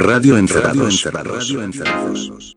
Radio Encerrados. Radio Encerrados.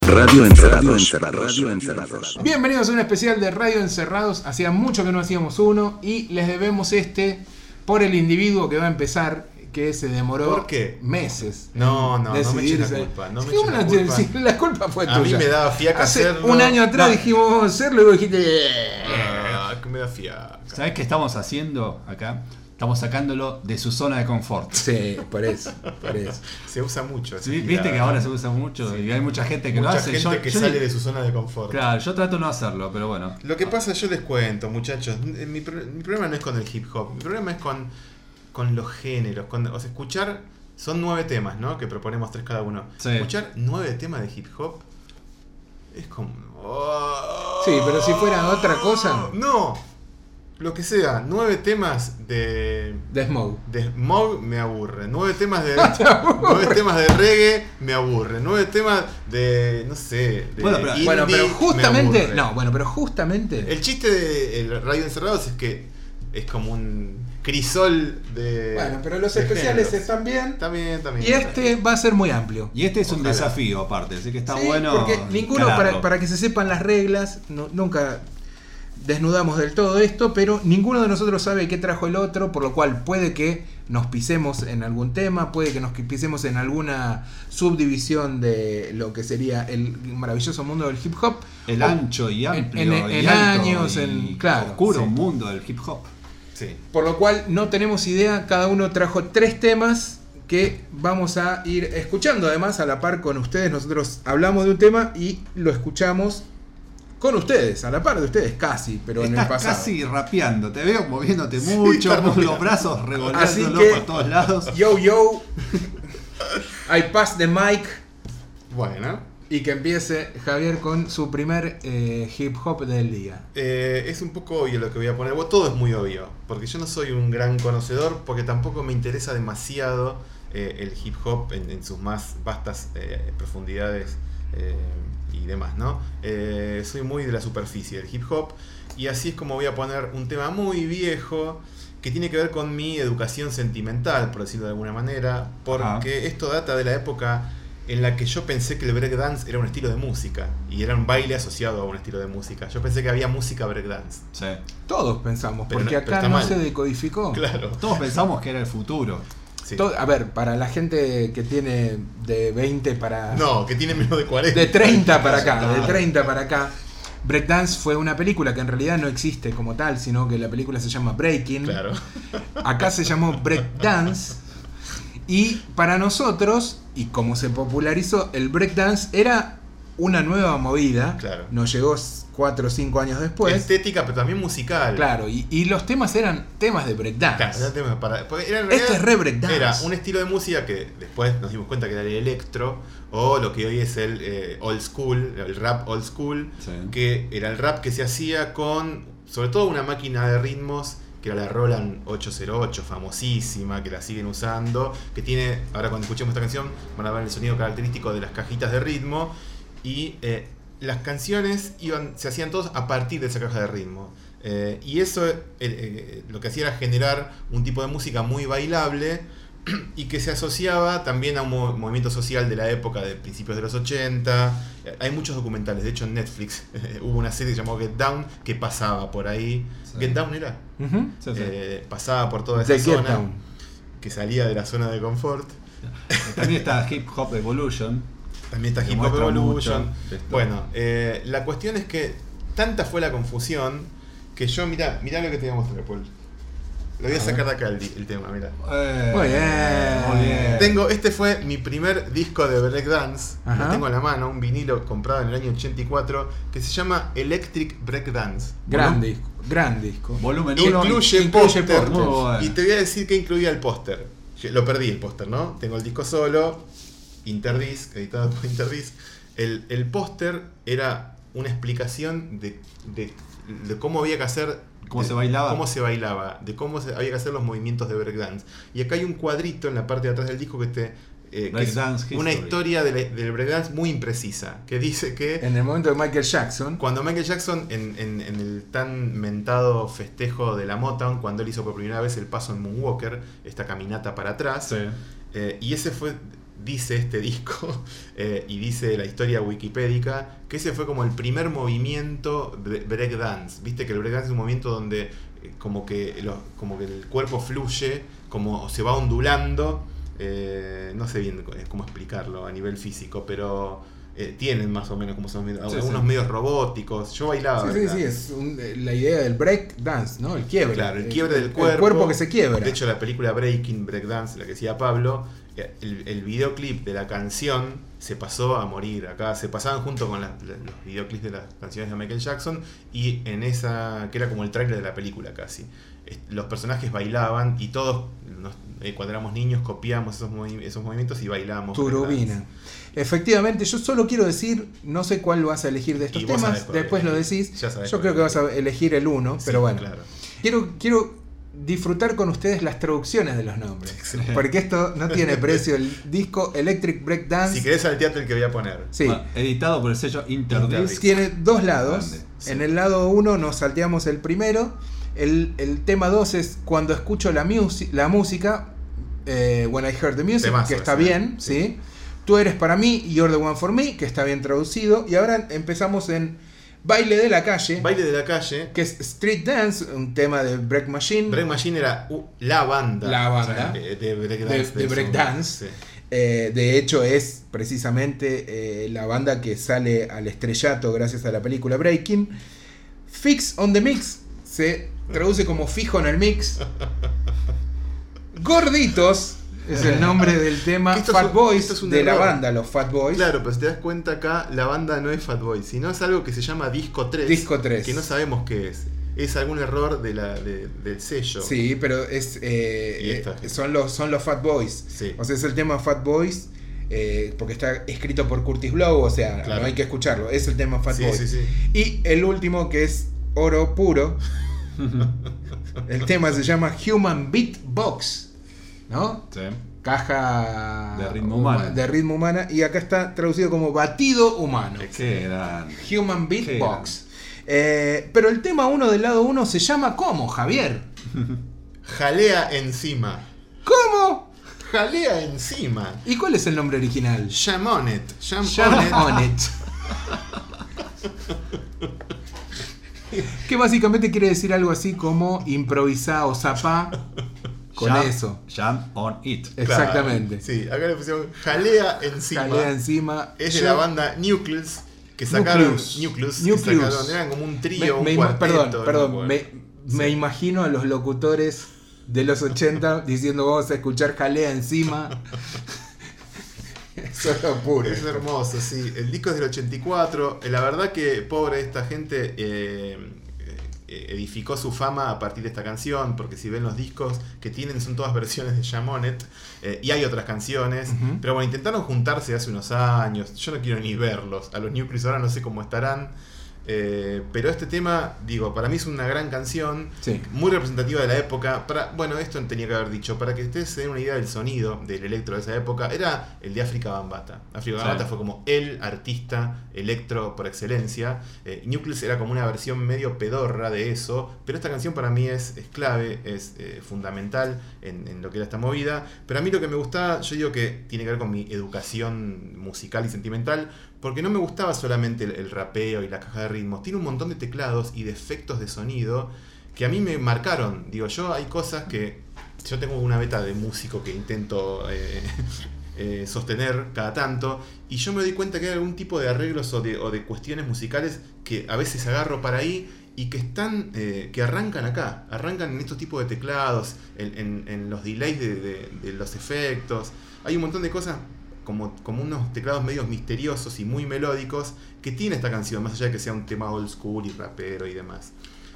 Radio Encerrados. Radio Encerrados. Bienvenidos a un especial de Radio Encerrados. Hacía mucho que no hacíamos uno y les debemos este por el individuo que va a empezar, que se demoró ¿Por qué? meses. No, no, no me eches la culpa. No me eches la culpa. sí, la culpa fue A mí tuya. me daba fiaca Hace hacerlo. un año atrás No. dijimos vamos a hacerlo y vos dijiste. "Eh". Ah, que me da fiaca. ¿Sabes qué estamos haciendo acá? Estamos sacándolo de su zona de confort. Sí, por eso, por eso. Se usa mucho. Viste que ahora se usa mucho Sí. y hay mucha gente que Mucha lo hace. gente Yo- que yo sale de su zona de confort. Claro, yo trato de no hacerlo, pero bueno. Lo que pasa, yo les cuento, muchachos. mi problema no es con el hip hop. Mi problema es con, con los géneros. Con, o sea, escuchar. Son nueve temas, ¿no? Que proponemos tres cada uno. Sí. Escuchar nueve temas de hip hop es como. oh. Sí, pero si fuera otra cosa. No. Lo que sea, nueve temas de. De Smoke. De Smog me aburre. Nueve temas de. nueve temas de reggae me aburre. Nueve temas de. no sé. De Bueno, pero- indie Bueno, pero me justamente. No, bueno, pero justamente. El chiste de el Radio Encerrados es que es como un crisol de. Bueno, pero los especiales géneros. están bien. También, también. Y este va a ser muy amplio. Y este es un desafío aparte, así que está Sí, bueno. Porque ninguno, para, para que se sepan las reglas, no- nunca desnudamos del todo esto, pero ninguno de nosotros sabe qué trajo el otro, por lo cual puede que nos pisemos en algún tema, puede que nos pisemos en alguna subdivisión de lo que sería el maravilloso mundo del hip hop. El O- ancho y amplio. en- y en alto años, y en- claro, oscuro sí. mundo del hip hop. Sí. Por lo cual no tenemos idea, cada uno trajo tres temas que vamos a ir escuchando además a la par con ustedes. Nosotros hablamos de un tema y lo escuchamos con ustedes, a la par de ustedes casi, pero en el Estás pasado. casi rapeando, te veo moviéndote mucho, con los brazos revolviéndolo por todos lados. Yo, yo, I pass the mic Bueno. Y que empiece Javier con su primer eh, hip hop del día. eh, es un poco obvio lo que voy a poner. Bueno, todo es muy obvio. Porque yo no soy un gran conocedor. Porque tampoco me interesa demasiado eh, el hip hop en, en sus más vastas eh, profundidades eh, y demás, ¿no? Eh, soy muy de la superficie del hip hop. Y así es como voy a poner un tema muy viejo. Que tiene que ver con mi educación sentimental, por decirlo de alguna manera. Porque esto data de la época en la que yo pensé que el breakdance era un estilo de música y era un baile asociado a un estilo de música. Yo pensé que había música breakdance. Sí. Todos pensamos, Pero porque no- acá no mal. se decodificó. Claro. Todos pensamos que era el futuro. Sí. Todo- a ver, para la gente que tiene de 20 para... No, que tiene menos de 40. De 30 para acá, de 30 para acá. Breakdance fue una película que en realidad no existe como tal, sino que la película se llama Breaking. Claro. Acá se llamó Breakdance. Y para nosotros, y como se popularizó, el breakdance era una nueva movida. Claro. Nos llegó 4 o 5 años después. Estética, pero también musical. Claro, y, y los temas eran temas de breakdance. Claro, para- Este realidad- es re breakdance. Era un estilo de música que después nos dimos cuenta que era el electro, o lo que hoy es el eh, old school, el rap old school, Sí. que era el rap que se hacía con, sobre todo, una máquina de ritmos, que era la Roland 808, famosísima, que la siguen usando, que tiene, ahora cuando escuchemos esta canción, van a ver el sonido característico de las cajitas de ritmo, y eh, las canciones iban, se hacían todos a partir de esa caja de ritmo. Eh, y eso eh, lo que hacía era generar un tipo de música muy bailable y que se asociaba también a un mo- movimiento social de la época de principios de los 80. Eh, Hay muchos documentales, de hecho en Netflix hubo una serie llamada Get Down que pasaba por ahí. Sí. Get Down era, Ujú. Sí, sí. Eh, pasaba por toda esa The Get zona Down. que salía de la zona de confort. También está Hip Hop Evolution. También está Que Hip Hop Evolution. Bueno, eh, la cuestión es que tanta fue la confusión que yo, mirá, mirá lo que te voy a mostrar, Paul. Lo voy a A sacar de acá el, tema, mirá. Eh, Muy bien. Muy bien. Tengo, este fue mi primer disco de breakdance. Lo tengo en la mano, un vinilo comprado en el año 84 que se llama Electric Breakdance. Gran disco, gran disco. Volumen 1. Incluye, incluye póster. bueno. Y te voy a decir que incluía el póster. Lo perdí el póster, ¿no? Tengo el disco solo, Interdisc, editado por Interdisc. El, el póster era una explicación de, de- de cómo había que hacer. ¿Cómo de se bailaba? Cómo se bailaba, de cómo se, había que hacer los movimientos de breakdance. Y acá hay un cuadrito en la parte de atrás del disco que te eh, que es una historia del breakdance muy imprecisa, que dice que En el momento de Michael Jackson. cuando Michael Jackson, en, en- en el tan mentado festejo de la Motown, cuando él hizo por primera vez el paso en Moonwalker, esta caminata para atrás, Sí. eh, y ese fue, dice este disco, eh, y dice la historia wikipédica, que ese fue como el primer movimiento de breakdance. Viste que el breakdance es un movimiento donde eh, como que, lo- como que el cuerpo fluye, como se va ondulando. eh, no sé bien cómo explicarlo a nivel físico, pero eh, tienen más o menos como son Sí, algunos sí. medios robóticos. Yo bailaba. Sí, sí, sí, es un- la idea del break dance, ¿no? El quiebre. Claro, el quiebre del el cuerpo. cuerpo que se quiebra. De hecho, la película Breaking, Breakdance, la que decía Pablo, el, el videoclip de la canción se pasó a morir. Acá se pasaban junto con la- los videoclips de las canciones de Michael Jackson y en esa, que era como el tráiler de la película casi. Los personajes bailaban y todos, nos- eh, cuando éramos niños, copiamos esos, movi- esos movimientos y bailábamos. Turubina. Efectivamente, yo solo quiero decir, no sé cuál vas a elegir de estos temas, después lo decís. Yo creo que vas a elegir el uno, Sí, pero bueno. Claro. Quiero, quiero disfrutar con ustedes las traducciones de los nombres. Excelente. Porque esto no tiene precio. El disco Electric Break Dance Si querés salteate el que voy a poner. sí, Ah, editado por el sello Interdisc. Interdisc. tiene dos lados. Sí. En el lado 1 nos salteamos el primero. El, el tema 2 es cuando escucho la, la música. eh, When I Heard the Music, Temazo que está bien, sí. ¿sí? Tú eres para mí, You're the One for Me, que está bien traducido. Y ahora empezamos en Baile de la calle, Baile de la calle. que es Street Dance, un tema de Break Machine. Break Machine era uh, la banda. La banda. De, de breakdance. Sí. Eh, de hecho, es precisamente eh, la banda que sale al estrellato gracias a la película Breaking. Fix on the Mix se traduce como fijo en el mix. Gorditos es el nombre del tema esto Fat Boys es de la banda, los Fat Boys. Claro, pero si te das cuenta acá, la banda no es Fatboy, sino es algo que se llama Disco 3. Disco 3. Que no sabemos qué es. Es algún error de la, de- del sello. Sí, pero es eh, eh, son los son los Fat Boys. Sí. O sea, es el tema Fat Boys eh, porque está escrito por Curtis Blow, o sea, Claro. no hay que escucharlo. Es el tema Fat Sí, Boys. sí. Y el último que es oro puro. el tema se llama Human Beatbox. ¿No? Sí. Caja De ritmo huma- humano. de ritmo humana. Y acá está traducido como batido humano. Qué grande. Human Beatbox. Eh, pero el tema 1 del lado 1 se llama ¿cómo, Javier? Jalea encima. ¿Cómo? Jalea encima. ¿Y cuál es el nombre original? On it. que básicamente quiere decir algo así como improvisá o zapá con Jam- eso. Jam on it. Claro. Exactamente. Sí, acá le pusieron jalea encima. Jalea encima. Es de Yo- la banda Nucleus. Que sacaron. Nucleus. Nucleus. que Nucleus. sacaron- eran como un trío, me un ima- cuarteto. perdón, no perdón. me imagino a los locutores de los 80 diciendo vamos a escuchar jalea encima. Eso es puro. Es hermoso, sí. El disco es del 84. Eh, La verdad que pobre esta gente eh, edificó su fama a partir de esta canción, porque si ven los discos que tienen son todas versiones de Jamonet eh, y hay otras canciones. Pero bueno, intentaron juntarse hace unos años. Yo no quiero ni verlos. A los Nucleus ahora no sé cómo estarán. Eh, pero este tema, digo, para mí es una gran canción. Sí. Muy representativa de la época. Para, bueno, esto tenía que haber dicho. Para que ustedes se den una idea del sonido del electro de esa época, era el de África Bambata. África Sí. Bambata fue como el artista electro por excelencia. Eh, Nucleus era como una versión medio pedorra de eso. Pero esta canción para mí es, es clave, es eh, fundamental en, lo que era esta movida. Pero a mí lo que me gustaba, yo digo que tiene que ver con mi educación musical y sentimental. Porque no me gustaba solamente el, rapeo y la caja de ritmos. Tiene un montón de teclados y de efectos de sonido que a mí me marcaron. Digo, yo hay cosas que. Yo tengo una beta de músico que intento eh, eh, sostener cada tanto. Y yo me doy cuenta que hay algún tipo de arreglos o de cuestiones musicales que a veces agarro para ahí y que están. eh, que arrancan acá. Arrancan en estos tipos de teclados, en, en- en los delays de, de- de los efectos. Hay un montón de cosas. Como, como unos teclados medios misteriosos y muy melódicos que tiene esta canción, más allá de que sea un tema old school y rapero y demás.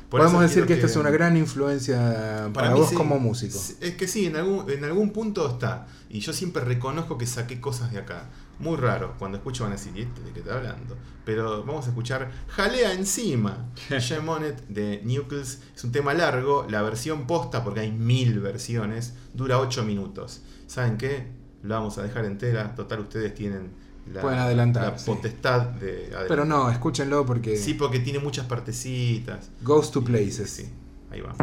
Por Podemos decir que esta es una gran influencia para, vos sí. como músico. Es que sí, en algún, en algún punto está. Y yo siempre reconozco que saqué cosas de acá muy raro. Cuando escucho van a decir, ¿de qué está hablando? Pero vamos a escuchar Jalea encima. Shemonet de Nucleus. Es un tema largo. La versión posta, porque hay mil versiones, dura ocho minutos. ¿Saben qué? Lo vamos a dejar entera. Total, ustedes tienen la, Pueden la potestad de. Pero no, escúchenlo porque... Sí, porque tiene muchas partecitas. Goes to places. Sí, ahí va.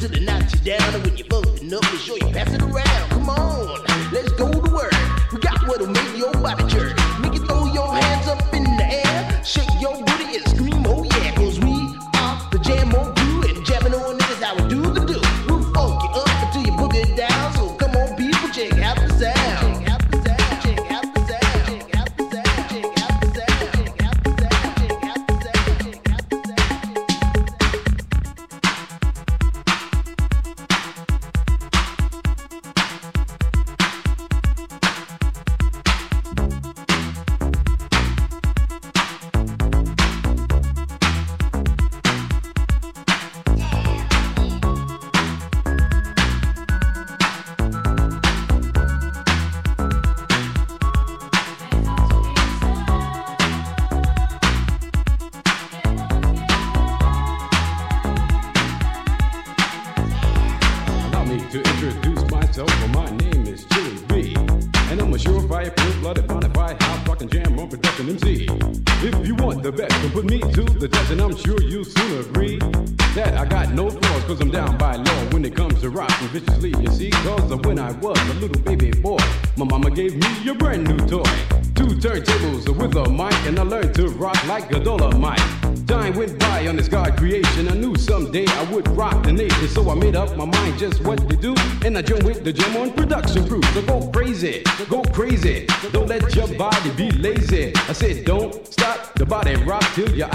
To the it you down. And when you're buzzing up, be sure you pass it around. Come on, let's go to work. We got what'll make your body jerk. Make you throw your hands up in the air, shake your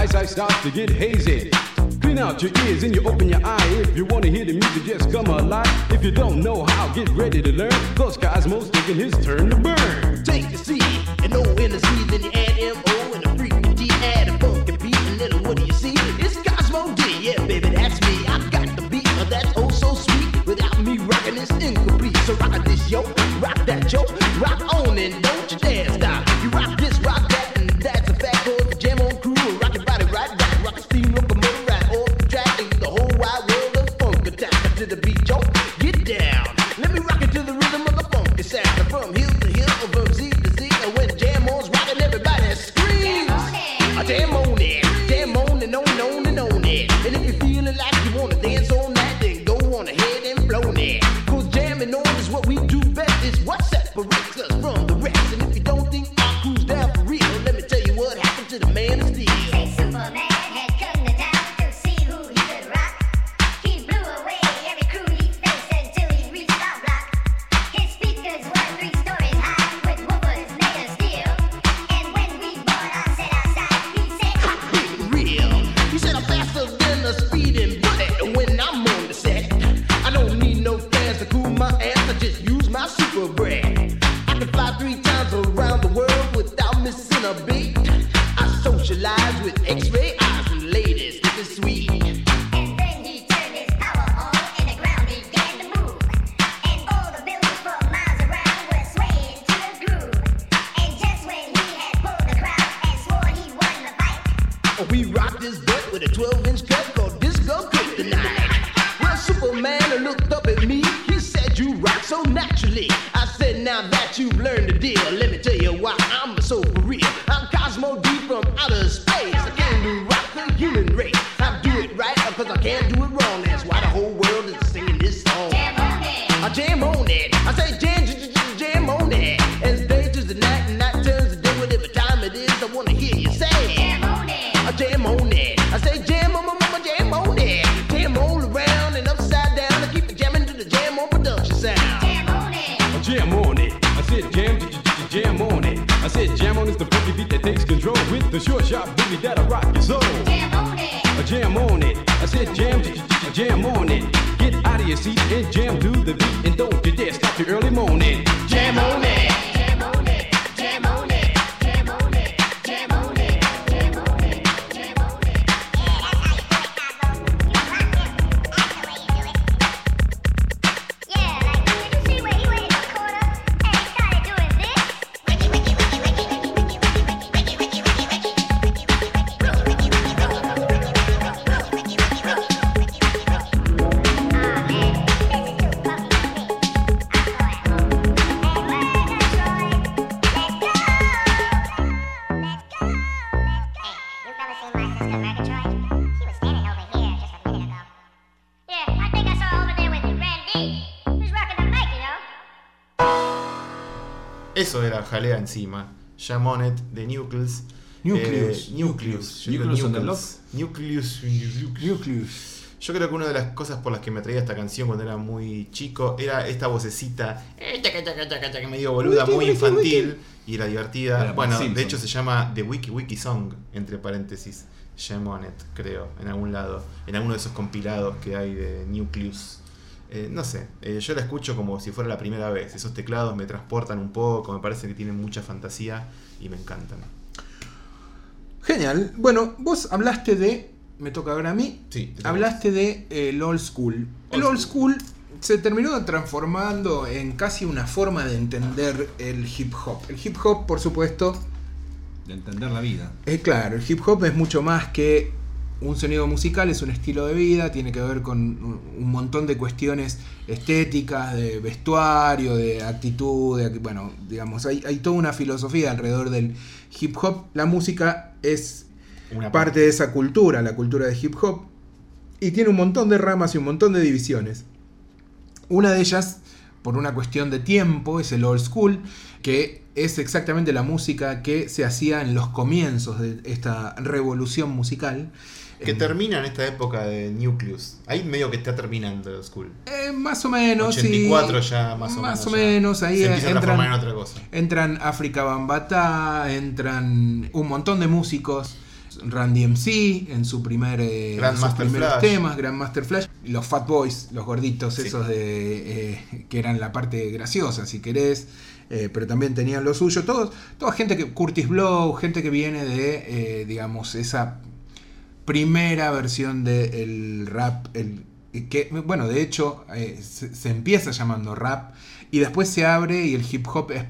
eyesight starts to get hazy. Clean out your ears and you open your eye. If you wanna hear the music, just come alive. If you don't know how, get ready to learn. Jalea encima. Jam on it de Nucleus. Nucleus. Eh, Nucleus. Nucleus. Yo creo que una de las cosas por las que me atraía esta canción cuando era muy chico era esta vocecita chaca, chaca, medio boluda, muy infantil y era divertida. Era bueno, de hecho se llama The Wiki Wiki Song, entre paréntesis. Jam on it, creo, en algún lado, en alguno de esos compilados que hay de Nucleus. Eh, no sé, eh, yo la escucho como si fuera la primera vez. Esos teclados me transportan un poco, me parece que tienen mucha fantasía y me encantan. Genial. Bueno, vos hablaste de. Me toca ahora a mí. Sí. Hablaste de eh, el old school. el Old old school se terminó transformando en casi una forma de entender el hip hop. El hip hop, por supuesto, De entender la vida. es claro, el hip hop es mucho más que un sonido musical, es un estilo de vida, tiene que ver con un montón de cuestiones estéticas, de vestuario, de actitud, de, bueno, digamos, hay, hay toda una filosofía alrededor del hip hop. La música es Una parte de esa cultura, la cultura de hip hop, y tiene un montón de ramas y un montón de divisiones. Una de ellas, por una cuestión de tiempo, es el old school, que es exactamente la música que se hacía en los comienzos de esta revolución musical. Que En- termina en esta época de Nucleus. Ahí medio que está terminando school. eh, más o menos, 84 sí. ya más o Más menos. o ya. menos, ahí se empieza a transformar en entran, otra cosa. entran África Bambatá, entran un montón de músicos. Randy MC en su primer eh, Grandmaster sus primeros Flash. temas, Grandmaster Flash, los Fat Boys, los gorditos Sí. esos de eh, que eran la parte graciosa, si querés, eh, pero también tenían lo suyo. Todos, toda gente que Curtis Blow, gente que viene de, digamos, esa primera versión del rap, el, que, bueno, de hecho, eh, se, se empieza llamando rap y después se abre y el hip hop es-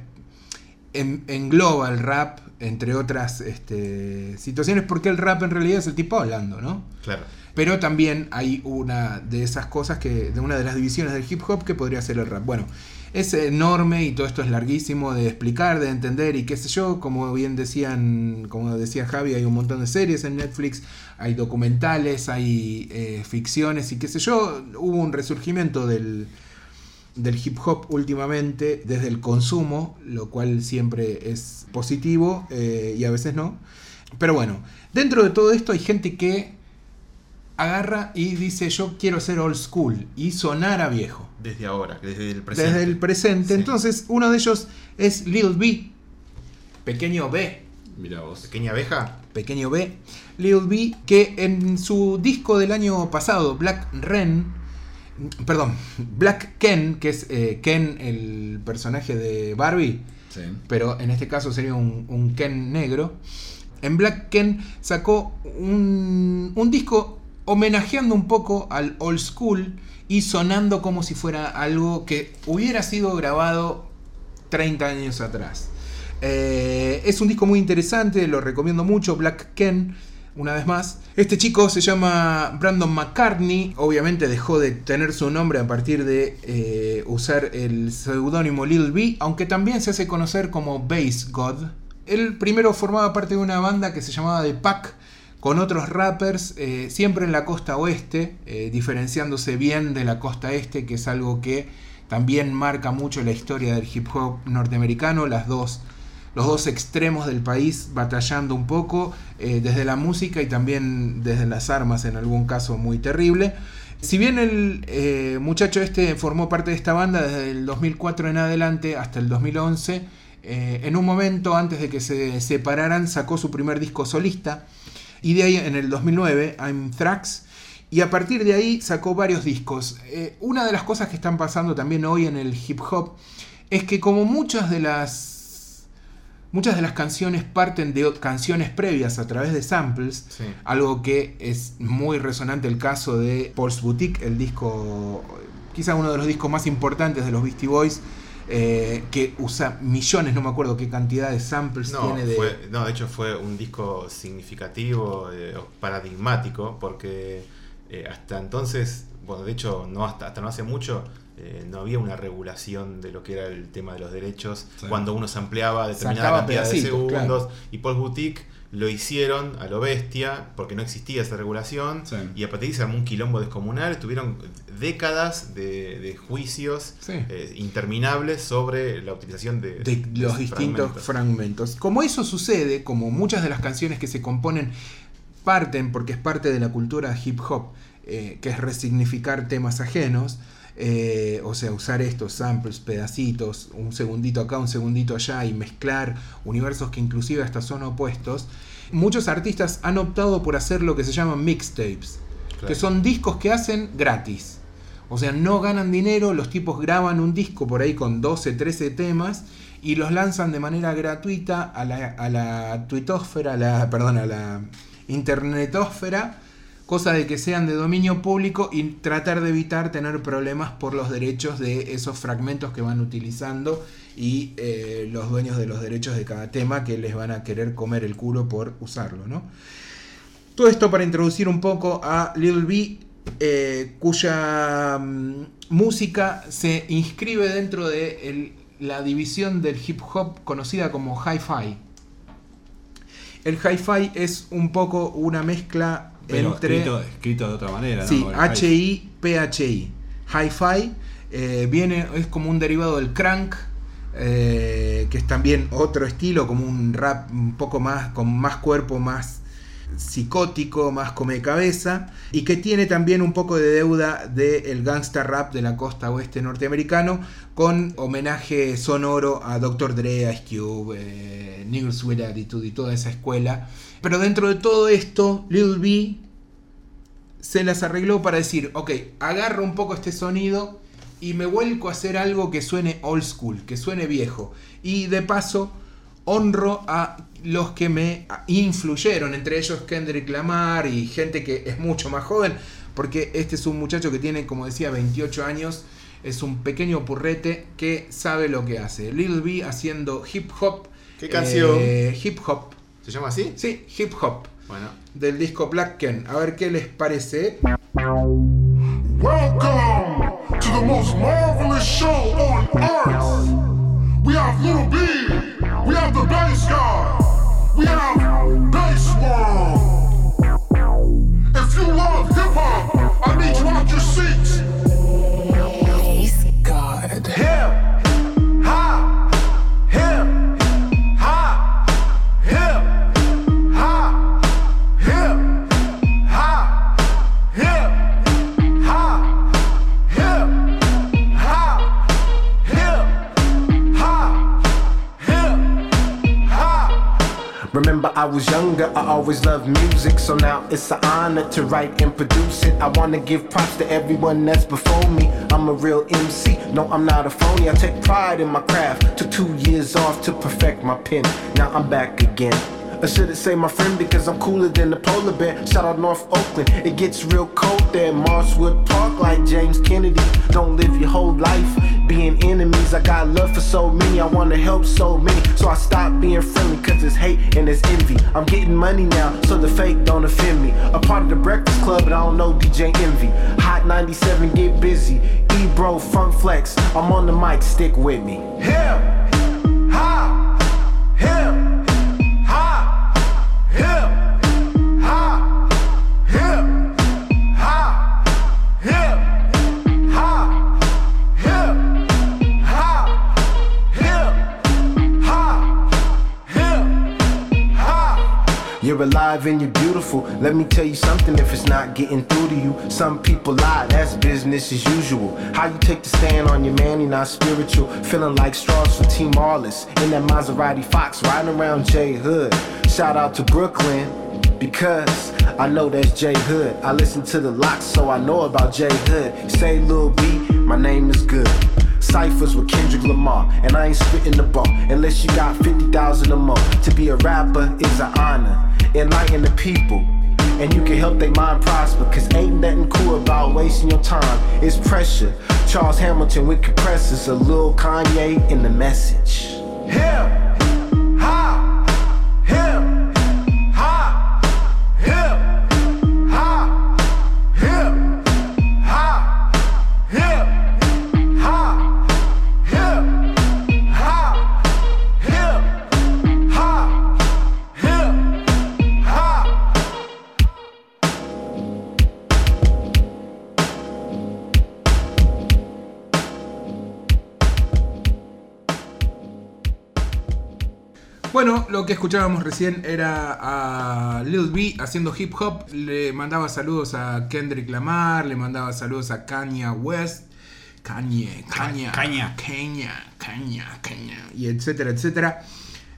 en- engloba el rap, entre otras este, situaciones, porque el rap en realidad es el tipo hablando, ¿no? Claro. Pero también hay una de esas cosas que, de una de las divisiones del hip hop que podría ser el rap. Bueno, es enorme y todo esto es larguísimo de explicar, de entender y qué sé yo. Como bien decían, como decía Javi, hay un montón de series en Netflix, hay documentales, hay eh, ficciones y qué sé yo. Hubo un resurgimiento del, del hip hop últimamente desde el consumo, lo cual siempre es positivo eh, y a veces no. Pero bueno, dentro de todo esto hay gente que agarra y dice yo quiero ser old school y sonar a viejo. Desde ahora, desde el presente. Desde el presente. Sí. Entonces uno de ellos es Lil B, pequeño B, Mira vos. Pequeña abeja. pequeño B, Lil B, que en su disco del año pasado, Black Ren, perdón, Black Ken, que es eh, Ken, el personaje de Barbie, Sí. pero en este caso sería un, un Ken negro. En Black Ken sacó un, un disco homenajeando un poco al old school y sonando como si fuera algo que hubiera sido grabado 30 años atrás. Eh, es un disco muy interesante, lo recomiendo mucho. Black Ken, una vez más. Este chico se llama Brandon McCartney, obviamente dejó de tener su nombre a partir de eh, usar el seudónimo Lil B, aunque también se hace conocer como Bass God. Él primero formaba parte de una banda que se llamaba The Pack, con otros rappers, eh, siempre en la costa oeste, eh, diferenciándose bien de la costa este, que es algo que también marca mucho la historia del hip hop norteamericano, las dos, los dos extremos del país batallando un poco, eh, desde la música y también desde las armas, en algún caso muy terrible. Si bien el muchacho este formó parte de esta banda desde el 2004 en adelante hasta el 2011, eh, en un momento antes de que se separaran sacó su primer disco solista y de ahí en el 2009 I'm Thrax y a partir de ahí sacó varios discos. Eh, una de las cosas que están pasando también hoy en el hip hop es que como muchas de las muchas de las canciones parten de canciones previas a través de samples, Sí. algo que es muy resonante el caso de Paul's Boutique, el disco quizá uno de los discos más importantes de los Beastie Boys. Eh, que usa millones, no me acuerdo qué cantidad de samples No, tiene de, fue- no, de hecho fue un disco significativo, eh, paradigmático, porque eh, hasta entonces, bueno, de hecho, no hasta, hasta no hace mucho, eh, no había una regulación de lo que era el tema de los derechos. Sí. Cuando uno se ampliaba determinada Sacaba cantidad de segundos, y Paul Boutique lo hicieron a lo bestia, porque no existía esa regulación, Sí. y a partir de ahí se armó un quilombo descomunal, tuvieron décadas de, de juicios Sí. eh, interminables sobre la utilización de, los distintos fragmentos. fragmentos. Como eso sucede, como muchas de las canciones que se componen parten porque es parte de la cultura hip hop, eh, que es resignificar temas ajenos, eh, o sea, usar estos samples, pedacitos, un segundito acá, un segundito allá y mezclar universos que inclusive hasta son opuestos. Muchos artistas han optado por hacer lo que se llaman mixtapes, Claro. que son discos que hacen gratis. O sea, no ganan dinero, los tipos graban un disco por ahí con 12, 13 temas y los lanzan de manera gratuita a la, a la tuitósfera, a la, perdón, a la internetósfera, cosa de que sean de dominio público y tratar de evitar tener problemas por los derechos de esos fragmentos que van utilizando y eh, los dueños de los derechos de cada tema que les van a querer comer el culo por usarlo, ¿no? Todo esto para introducir un poco a Lil B, eh, cuya mm, música se inscribe dentro de la división del hip hop conocida como hi-fi. El hi-fi es un poco una mezcla Pero entre... escrito, escrito de otra manera. Sí, H-I-P-H-I. Hi-Fi eh, viene, es como un derivado del crank, eh, que es también otro estilo, como un rap un poco más, con más cuerpo, más psicótico, más come cabeza, y que tiene también un poco de deuda del gangsta rap de la costa oeste norteamericano, con homenaje sonoro a Dr. Dre, Ice Cube, eh, Attitude y toda esa escuela. Pero dentro de todo esto, Lil B se las arregló para decir, ok, agarro un poco este sonido y me vuelco a hacer algo que suene old school, que suene viejo. Y de paso, honro a los que me influyeron, entre ellos Kendrick Lamar y gente que es mucho más joven, porque este es un muchacho que tiene, como decía, 28 años, es un pequeño purrete que sabe lo que hace. Lil B haciendo hip hop. ¿Qué canción? eh, hip hop. ¿Se llama así? Sí, hip hop. Bueno. Del disco Black Ken. A ver qué les parece. Welcome to the most marvelous show on earth. We have Little B, we have the bass guy, we have Bass World. If you love hip hop, I need you Remember, I was younger, I always loved music, so now it's an honor to write and produce it. I wanna give props to everyone that's before me. I'm a real MC, no, I'm not a phony. I take pride in my craft. Took two years off to perfect my pen. Now I'm back again. Or should it say my friend because I'm cooler than the polar bear? Shout out North Oakland, it gets real cold there. Marshwood Park like James Kennedy. Don't live your whole life being enemies. I got love for so many, I wanna help so many. So I stop being friendly cause it's hate and it's envy. I'm getting money now, so the fake don't offend me. A part of the Breakfast Club, but I don't know DJ Envy. Hot 97, get busy. E-bro, funk flex. I'm on the mic, stick with me. Hip, alive and you're beautiful. Let me tell you something if it's not getting through to you. Some people lie, that's business as usual. How you take the stand on your man, you're not spiritual. Feeling like straws for Team Marless. In that Maserati Fox riding around J Hood. Shout out to Brooklyn. Because I know that's J Hood. I listen to the locks, so I know about J Hood. Say Lil B, my name is good. Cyphers with Kendrick Lamar, and I ain't spitting the bar unless you got 50,000 or more. To be a rapper is an honor, enlighten the people. And you can help their mind prosper, cause ain't nothing cool about wasting your time. It's pressure. Charles Hamilton with compressors, a little Kanye in the message. Hip, Bueno, lo que escuchábamos recién era a Lil B haciendo hip hop. Le mandaba saludos a Kendrick Lamar, le mandaba saludos a Kanye West. Kanye, Kanye, Caña. Kanye, Kanye, Kanye, y etcétera, etcétera.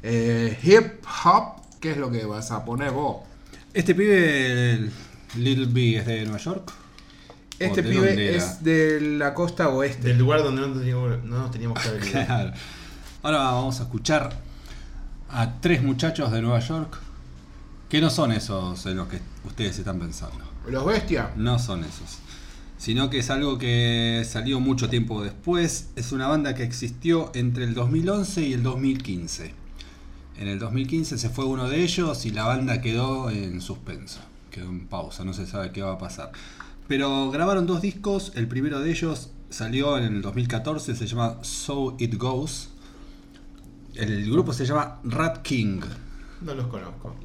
Eh, hip hop, ¿qué es lo que vas a poner vos? Este pibe, Little B, es de Nueva York. Este ¿O de pibe es de la costa oeste. Del lugar donde no teníamos, no nos teníamos que haber ido. Claro. Ahora vamos a escuchar a tres muchachos de Nueva York que no son esos en los que ustedes están pensando. Los bestias. No son esos. Sino que es algo que salió mucho tiempo después. Es una banda que existió entre el 2011 y el 2015. En el 2015 se fue uno de ellos y la banda quedó en suspenso. Quedó en pausa, no se sabe qué va a pasar. Pero grabaron dos discos. El primero de ellos salió en el 2014, se llama So It Goes. El grupo se llama Rat King. No los conozco.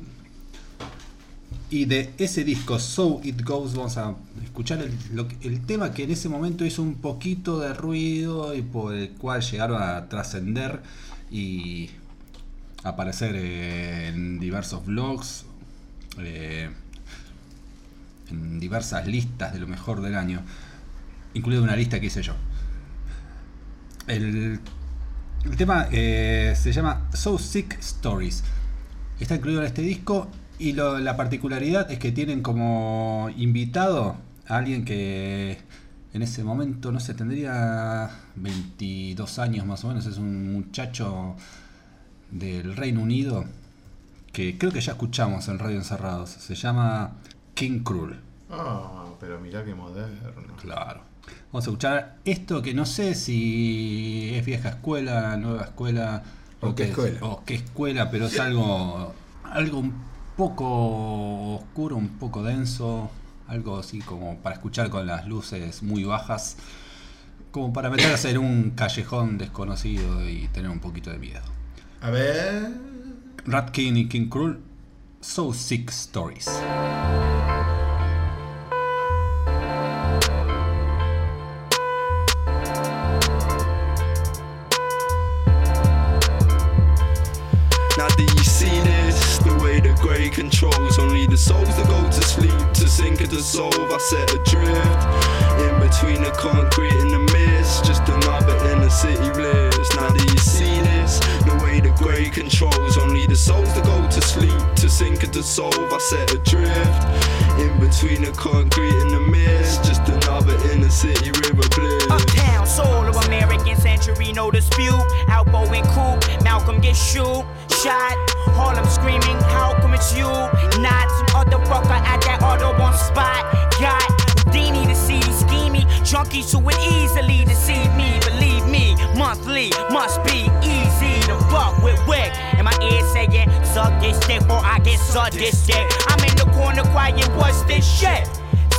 Y de ese disco, So It Goes, vamos a escuchar el, lo que- el tema que en ese momento hizo un poquito de ruido y por el cual llegaron a trascender y aparecer eh, en diversos blogs, eh, en diversas listas de lo mejor del año, incluida una lista que hice yo. El, el tema eh, se llama So Sick Stories. Está incluido en este disco y lo- la particularidad es que tienen como invitado a alguien que en ese momento, no sé, tendría 22 años más o menos. Es un muchacho del Reino Unido que creo que ya escuchamos en Radio Encerrados. Se llama King Cruel. Ah, pero mirá qué moderno. Claro. Vamos a escuchar esto que no sé si es vieja escuela, nueva escuela. O qué es- escuela. O qué escuela, pero es algo, algo un poco oscuro, un poco denso. Algo así como para escuchar con las luces muy bajas. Como para meterse en un callejón desconocido y tener un poquito de miedo. A ver. Rat King y King Cruel, So Sick Stories. Grey controls only the souls that go to sleep to sink or dissolve. I set adrift in between the concrete and the mist. Just another inner city bliss. Now do you see this? The way the grey controls only the souls that go to sleep to sink or dissolve. I set adrift in between the concrete and the mist. Just another inner city river bliss. Uptown, soul of American century, no dispute. Outgoing coup, Malcolm gets shoot, shot. Harlem screaming, how come it's you? Not some other fucker at that Audubon spot. Got Houdini to see these schemy junkies who would easily deceive me. Believe me, monthly must be easy to fuck with wick. And my ears saying, suck this dick or I get sucked this dick. I'm in the corner quiet, what's this shit?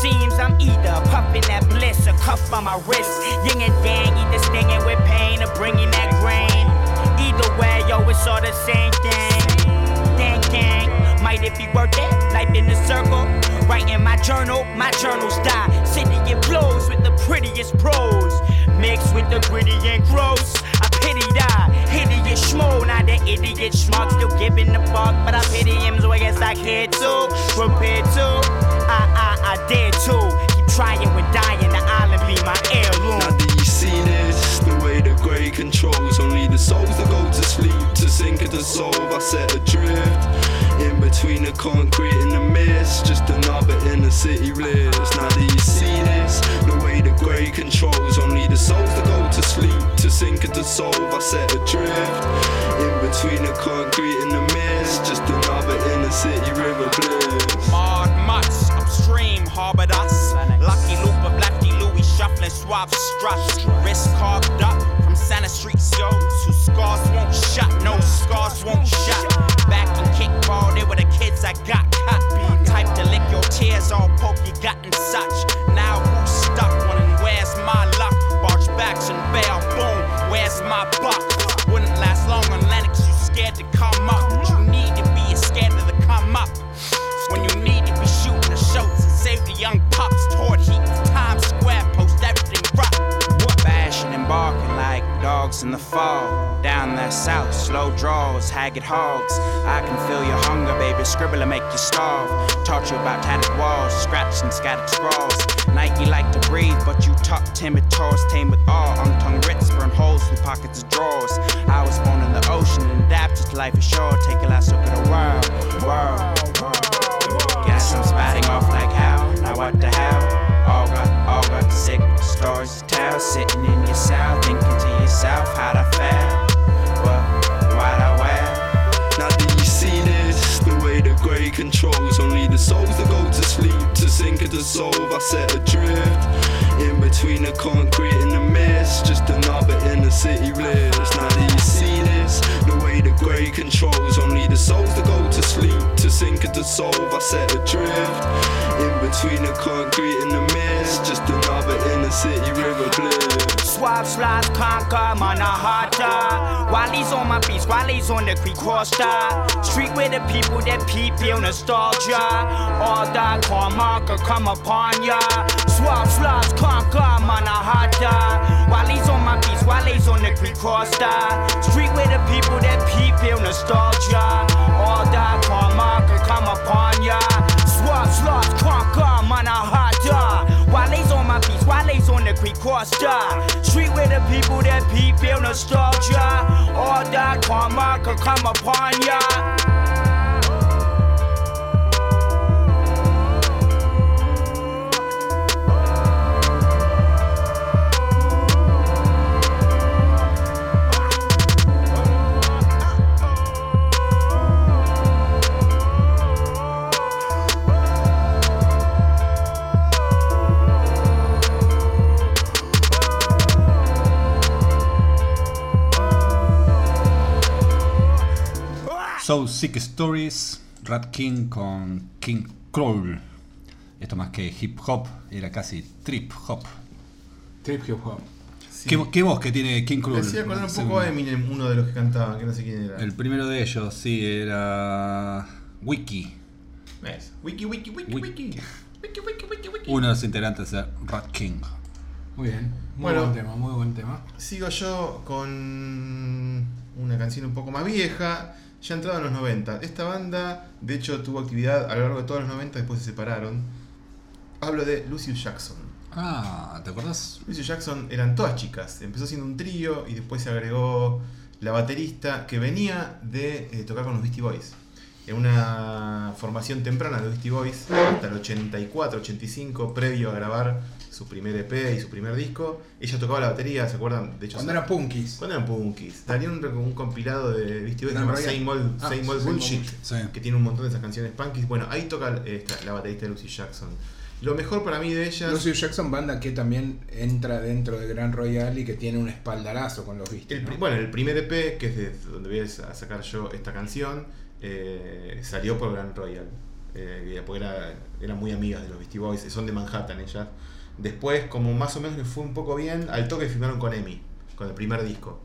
Seems I'm either puffing that bliss or cuff on my wrist. Yin and yang, either stinging with pain or bringing that grain. Either way, yo, it's all the same thing. Dang, dang, might it be worth it? Life in a circle. Writing my journal, my journals die. City it blows with the prettiest prose. Mixed with the gritty and gross. I pity die, hideous schmo, not the idiot schmuck. Still giving the fuck, but I pity him, so I guess I care too. Prepared to, I, I, I dare to. Keep trying with dying, the island be my heirloom. Grey controls only the souls that go to sleep to sink and dissolve. I set adrift in between the concrete and the mist. Just another inner city bliss. Now do you see this? The way the grey controls only the souls that go to sleep to sink and dissolve. I set adrift in between the concrete and the mist. Just another inner city river bliss. Maud Mutts, upstream, harbored us. Lucky Lupa, Blacky Louis, shuffling suave struts. Wrist carved up from Santa Street shows. Whose scars won't shut, no scars won't shut. Back in kickball, they were the kids I got cut. Type to lick your tears, all poke you got and such. Now who's stuck? Wondering where's my luck? Barge backs and bail, boom, where's my buck? Wouldn't last long on Lennox, you scared to come up. You need to be scared the come up. When you need to be shooting the shows and save the young pups toward heat. Times Square post everything. What fashion embarking like dogs in the fall. Down that south, slow draws, haggard hogs. I can feel your hunger, baby. Scribble and make you starve. Taught you about tattered walls, scratched and scattered scrawls. Night you like to breathe, but you talk timid tours, tame with all. Untongue writs, burn holes through pockets of drawers. I was born in the ocean and adapted to life ashore. Take a last look at the world, world, world. Guess I'm off like how? Now what the hell? All got, all got sick stories controls only the souls that go to sleep to sink and dissolve. I set adrift in between the concrete and the mist. Just another inner city bliss. Now do you see this? The way the grey controls only the souls that go to sleep to sink and dissolve. I set adrift in between the concrete and the inner city river bliss. Swab slides conquer Manahata. Wally's on my beats, Wally's on the Creek Costa. Street with the people that peep feel nostalgia. All that karma come upon ya. Swab slides conquer man, a Manahata. Wally's on my beats, Wally's on the Creek Costa. Street with the people that peep feel nostalgia. All that karma come upon ya. Swab slides conquer Manahata. Wale's on my beats, Wale's on the Creek Costa. Street with the people that peep feel nostalgia. All that karma could come upon ya. So Sick Stories, Rat King con King Crawl. Esto más que hip hop, era casi trip hop. Trip hip hop. Sí. ¿Qué, qué voz que tiene King Me Crawl? hacía acordar un poco a Eminem, uno de los que cantaban, que no sé quién era. El primero de ellos, sí, era Wiki. ¿Ves? Wiki, wiki, wiki, Wiki. wiki. Wiki, wiki, wiki, wiki. Uno de los integrantes de Rat King. Muy bien. Muy Bueno. buen tema, muy buen tema. Sigo yo con una canción un poco más vieja, ya entrado en los 90. Esta banda, de hecho, tuvo actividad a lo largo de todos los 90, después se separaron. Hablo de Lucius Jackson. Ah, ¿te acordás? Lucius Jackson eran todas chicas. Empezó siendo un trío y después se agregó la baterista que venía de eh, tocar con los Beastie Boys. En una formación temprana de Beastie Boys, hasta el 84, 85, previo a grabar su primer EP y su primer disco. Ella tocaba la batería, ¿se acuerdan? De hecho, Cuando eran punkis. cuando eran punkies. Tenía un, un compilado de Beastie Boys que se Gran llama Royal. Same Old, Ah, Same Old Bullshit. Sí. que tiene un montón de esas canciones punkies. Bueno, ahí toca esta- la baterista Lucy Jackson. Lo mejor para mí de ellas... Lucy Jackson, banda que también entra dentro de Gran Royal y que tiene un espaldarazo con los ¿no? Bueno, el primer EP, que es de donde voy a sa- sacar yo esta canción, eh, salió por Grand Royal. Eh, porque era, eran muy amigas de los Beastie Boys, son de Manhattan ellas. Después, como más o menos les fue un poco bien, al toque firmaron con EMI, con el primer disco.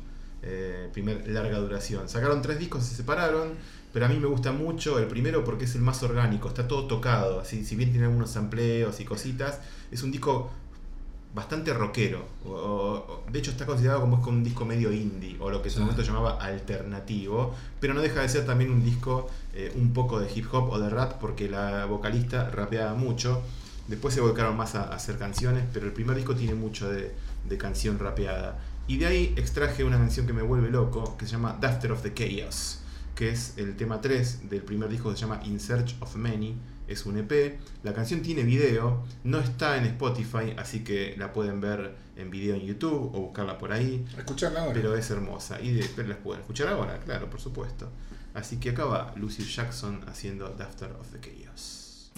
Eh, primer larga duración. Sacaron tres discos, se separaron, pero a mí me gusta mucho el primero porque es el más orgánico, está todo tocado, así, si bien tiene algunos sampleos y cositas, es un disco bastante rockero. O- o- de hecho, está considerado como es un disco medio indie, o lo que en su momento llamaba alternativo, pero no deja de ser también un disco eh, un poco de hip hop o de rap, porque la vocalista rapeaba mucho. Después se volcaron más a, a hacer canciones, pero el primer disco tiene mucho de, de canción rapeada. Y de ahí extraje una canción que me vuelve loco, que se llama Dafter of the Chaos, que es el tema 3 del primer disco que se llama In Search of Many. Es un EP. La canción tiene video, no está en Spotify, así que la pueden ver en video en YouTube o buscarla por ahí. Escucharla ahora. Pero es hermosa y de, pero las pueden escuchar ahora, claro, por supuesto. Así que acá va Lucy Jackson haciendo Dafter of the Chaos.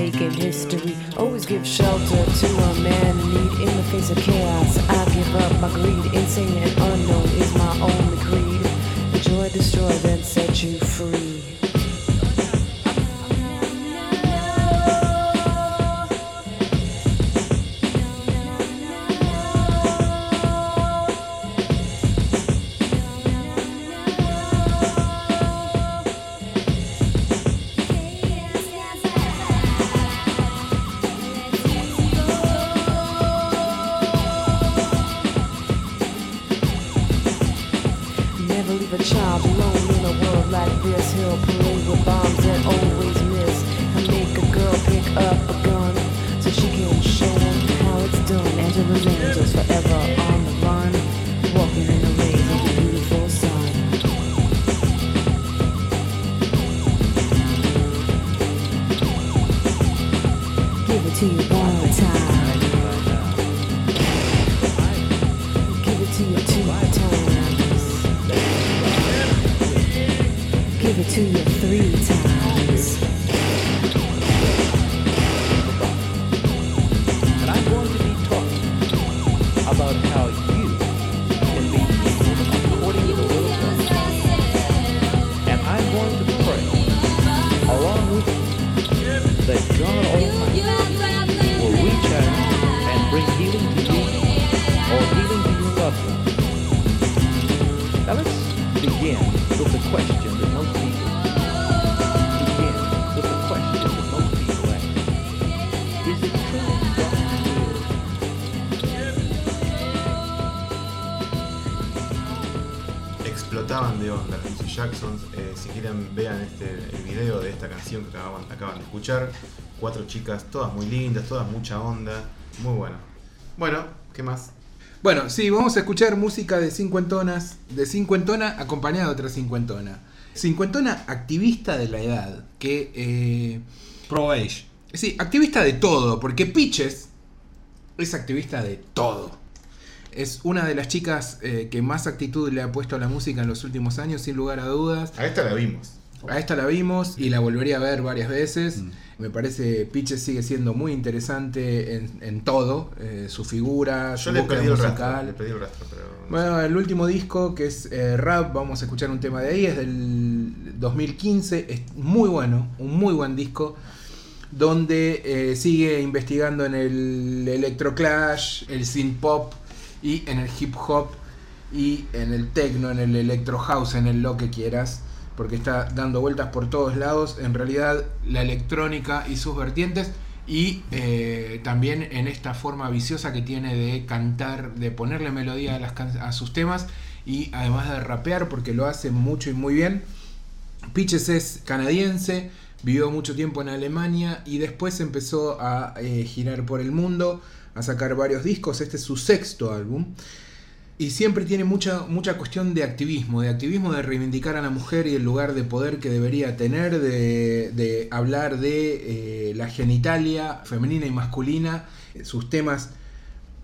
Making history. Always give shelter to escuchar. Cuatro chicas, todas muy lindas, todas mucha onda. Muy bueno. Bueno, ¿qué más? Bueno, sí, vamos a escuchar música de cincuentonas, de cincuentona acompañada de otra cincuentona. Cincuentona activista de la edad, que... eh, Pro Age. Sí, activista de todo, porque Pitches es activista de todo. Es una de las chicas eh, que más actitud le ha puesto a la música en los últimos años, sin lugar a dudas. A esta la vimos. A esta la vimos y la volvería a ver varias veces. Mm. Me parece Pitches sigue siendo muy interesante en, en todo. eh, su figura, su Yo le búsqueda perdí el rastro. musical. Le perdí el rastro, pero. Bueno, el último disco que es eh, Rap, vamos a escuchar un tema de ahí, es del 2015, es muy bueno, un muy buen disco, donde eh, sigue investigando en el electroclash, el synth pop y en el hip hop y en el techno, en el electro house, en el lo que quieras, porque está dando vueltas por todos lados, en realidad la electrónica y sus vertientes y eh, también en esta forma viciosa que tiene de cantar, de ponerle melodía a, sus temas y además de rapear porque lo hace mucho y muy bien. Pitches es canadiense, vivió mucho tiempo en Alemania y después empezó a eh, girar por el mundo, a sacar varios discos. Este es su sexto álbum. Y siempre tiene mucha, mucha cuestión de activismo, de activismo de reivindicar a la mujer y el lugar de poder que debería tener, de, de hablar de eh, la genitalia femenina y masculina. Sus temas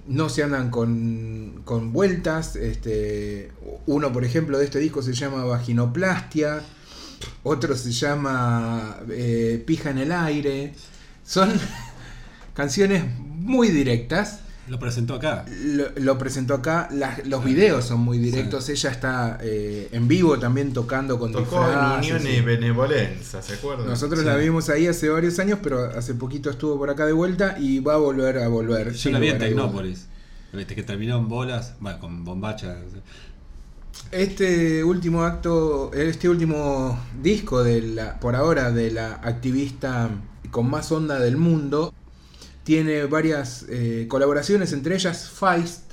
no se andan con, con vueltas. Este, uno, por ejemplo, de este disco se llama Vaginoplastia. Otro se llama eh, Pija en el aire. Son canciones muy directas. Lo presentó acá. Lo, lo presentó acá. las- los videos son muy directos. Ella está eh, en vivo también tocando con Tocó en Unión y- y Benevolencia, ¿se acuerdan? Nosotros Sí. la vimos ahí hace varios años, pero hace poquito estuvo por acá de vuelta y va a volver a volver. Yo la vi en. Tecnópolis. Este que terminó en bolas, bueno, con bombacha. Este último acto, este último disco de la, por ahora de la activista con más onda del mundo, tiene varias eh, colaboraciones, entre ellas Feist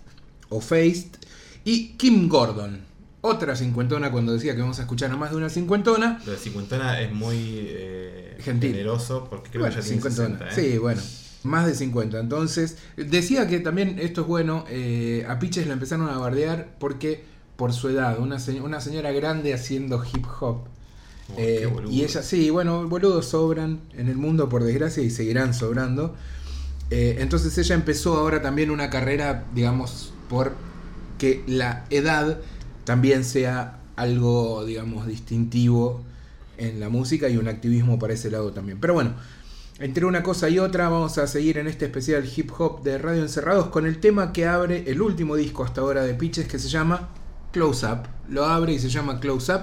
o Feist y Kim Gordon. Otra cincuentona cuando decía que vamos a escuchar a más de una cincuentona. Lo de cincuentona es muy eh, Gentil. generoso porque creo Bueno, que ya tiene 50, 60, ¿eh? Sí, bueno. Más de 50. Entonces, decía que también esto es bueno. eh, a Pitches la empezaron a bardear porque por su edad, una, se- una señora grande haciendo hip hop. Oh, Eh, y ella, sí, bueno, boludos sobran en el mundo por desgracia y seguirán sobrando. Eh, entonces ella empezó ahora también una carrera, digamos, por que la edad también sea algo, digamos, distintivo en la música y un activismo para ese lado también. Pero bueno, entre una cosa y otra vamos a seguir en este especial hip hop de Radio Encerrados con el tema que abre el último disco hasta ahora de Pitches que se llama Close Up. Lo abre y se llama Close Up.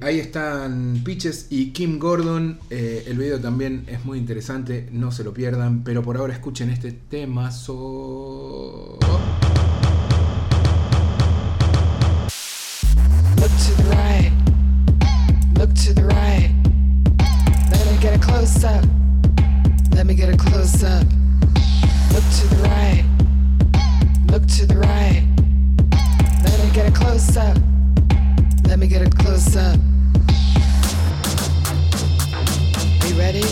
Ahí están Pitches y Kim Gordon. Eh, el video también es muy interesante, no se lo pierdan. Pero por ahora escuchen este tema. So... Look to the right. Look to the right. Let me get a close up. Let me get a close up. Look to the right. Look to the right. Let me get a close up. Let me get a close up. You ready?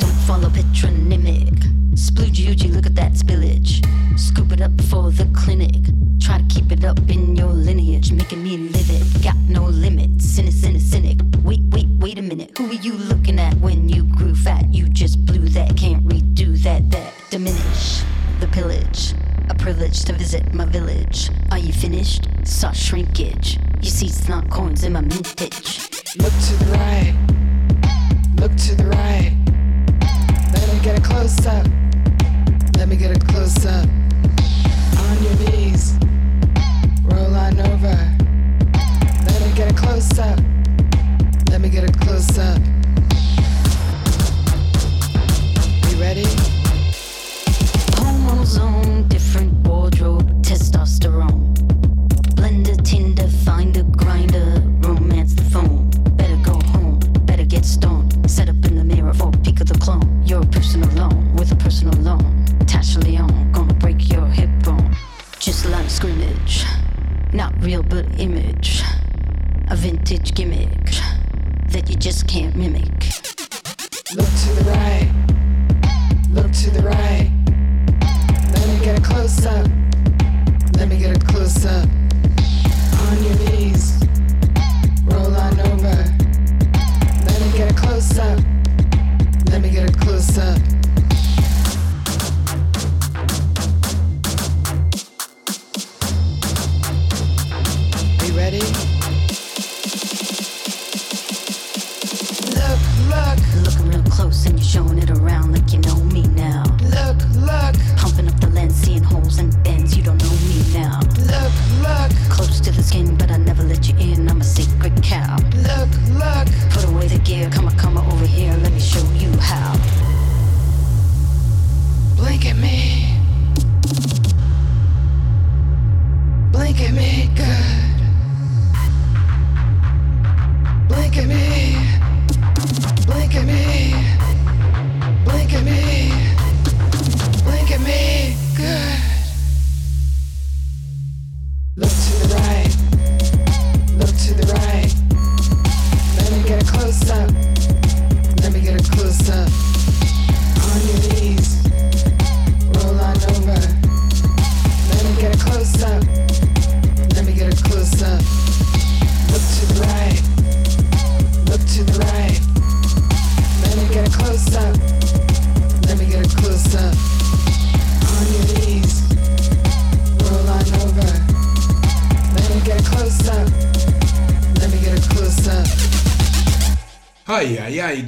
Don't follow patronymic. Splooge Uji, look at that spillage. Scoop it up for the clinic. Try to keep it up in your lineage, making me live it. Got no limit. Cynic, cynic, cynic. Wait, wait, wait a minute. Who are you looking at when you grew fat? You just blew that. Can't redo that. That diminish privilege to visit my village. Are you finished? Saw shrinkage. You see, it's not coins in my mintage. Look to the right. Look to the right. Let me get a close up. Let me get a close up. On your knees. Roll on over. Let me get a close up. Let me get a close up. You ready? Hormones different wardrobe, testosterone. Blender, Tinder, find a grinder, romance the phone. Better go home, better get stoned. Set up in the mirror for a peek of the clone. You're a person alone with a personal loan. Tasha Leon, gonna break your hip bone. Just like scream Not real, but image. A vintage gimmick that you just can't mimic. Look to the right. Look to the right. Let me get a close up. Let me get a close up. On your knees. Roll on over. Let me get a close up. Let me get a close up. Are you ready? Look, look. Looking real close and you're showing it around like you know me now. Look, look. Seeing holes and bends, you don't know me now. Look, look. Close to the skin, but I never let you in. I'm a secret cow. Look, look. Put away the gear, come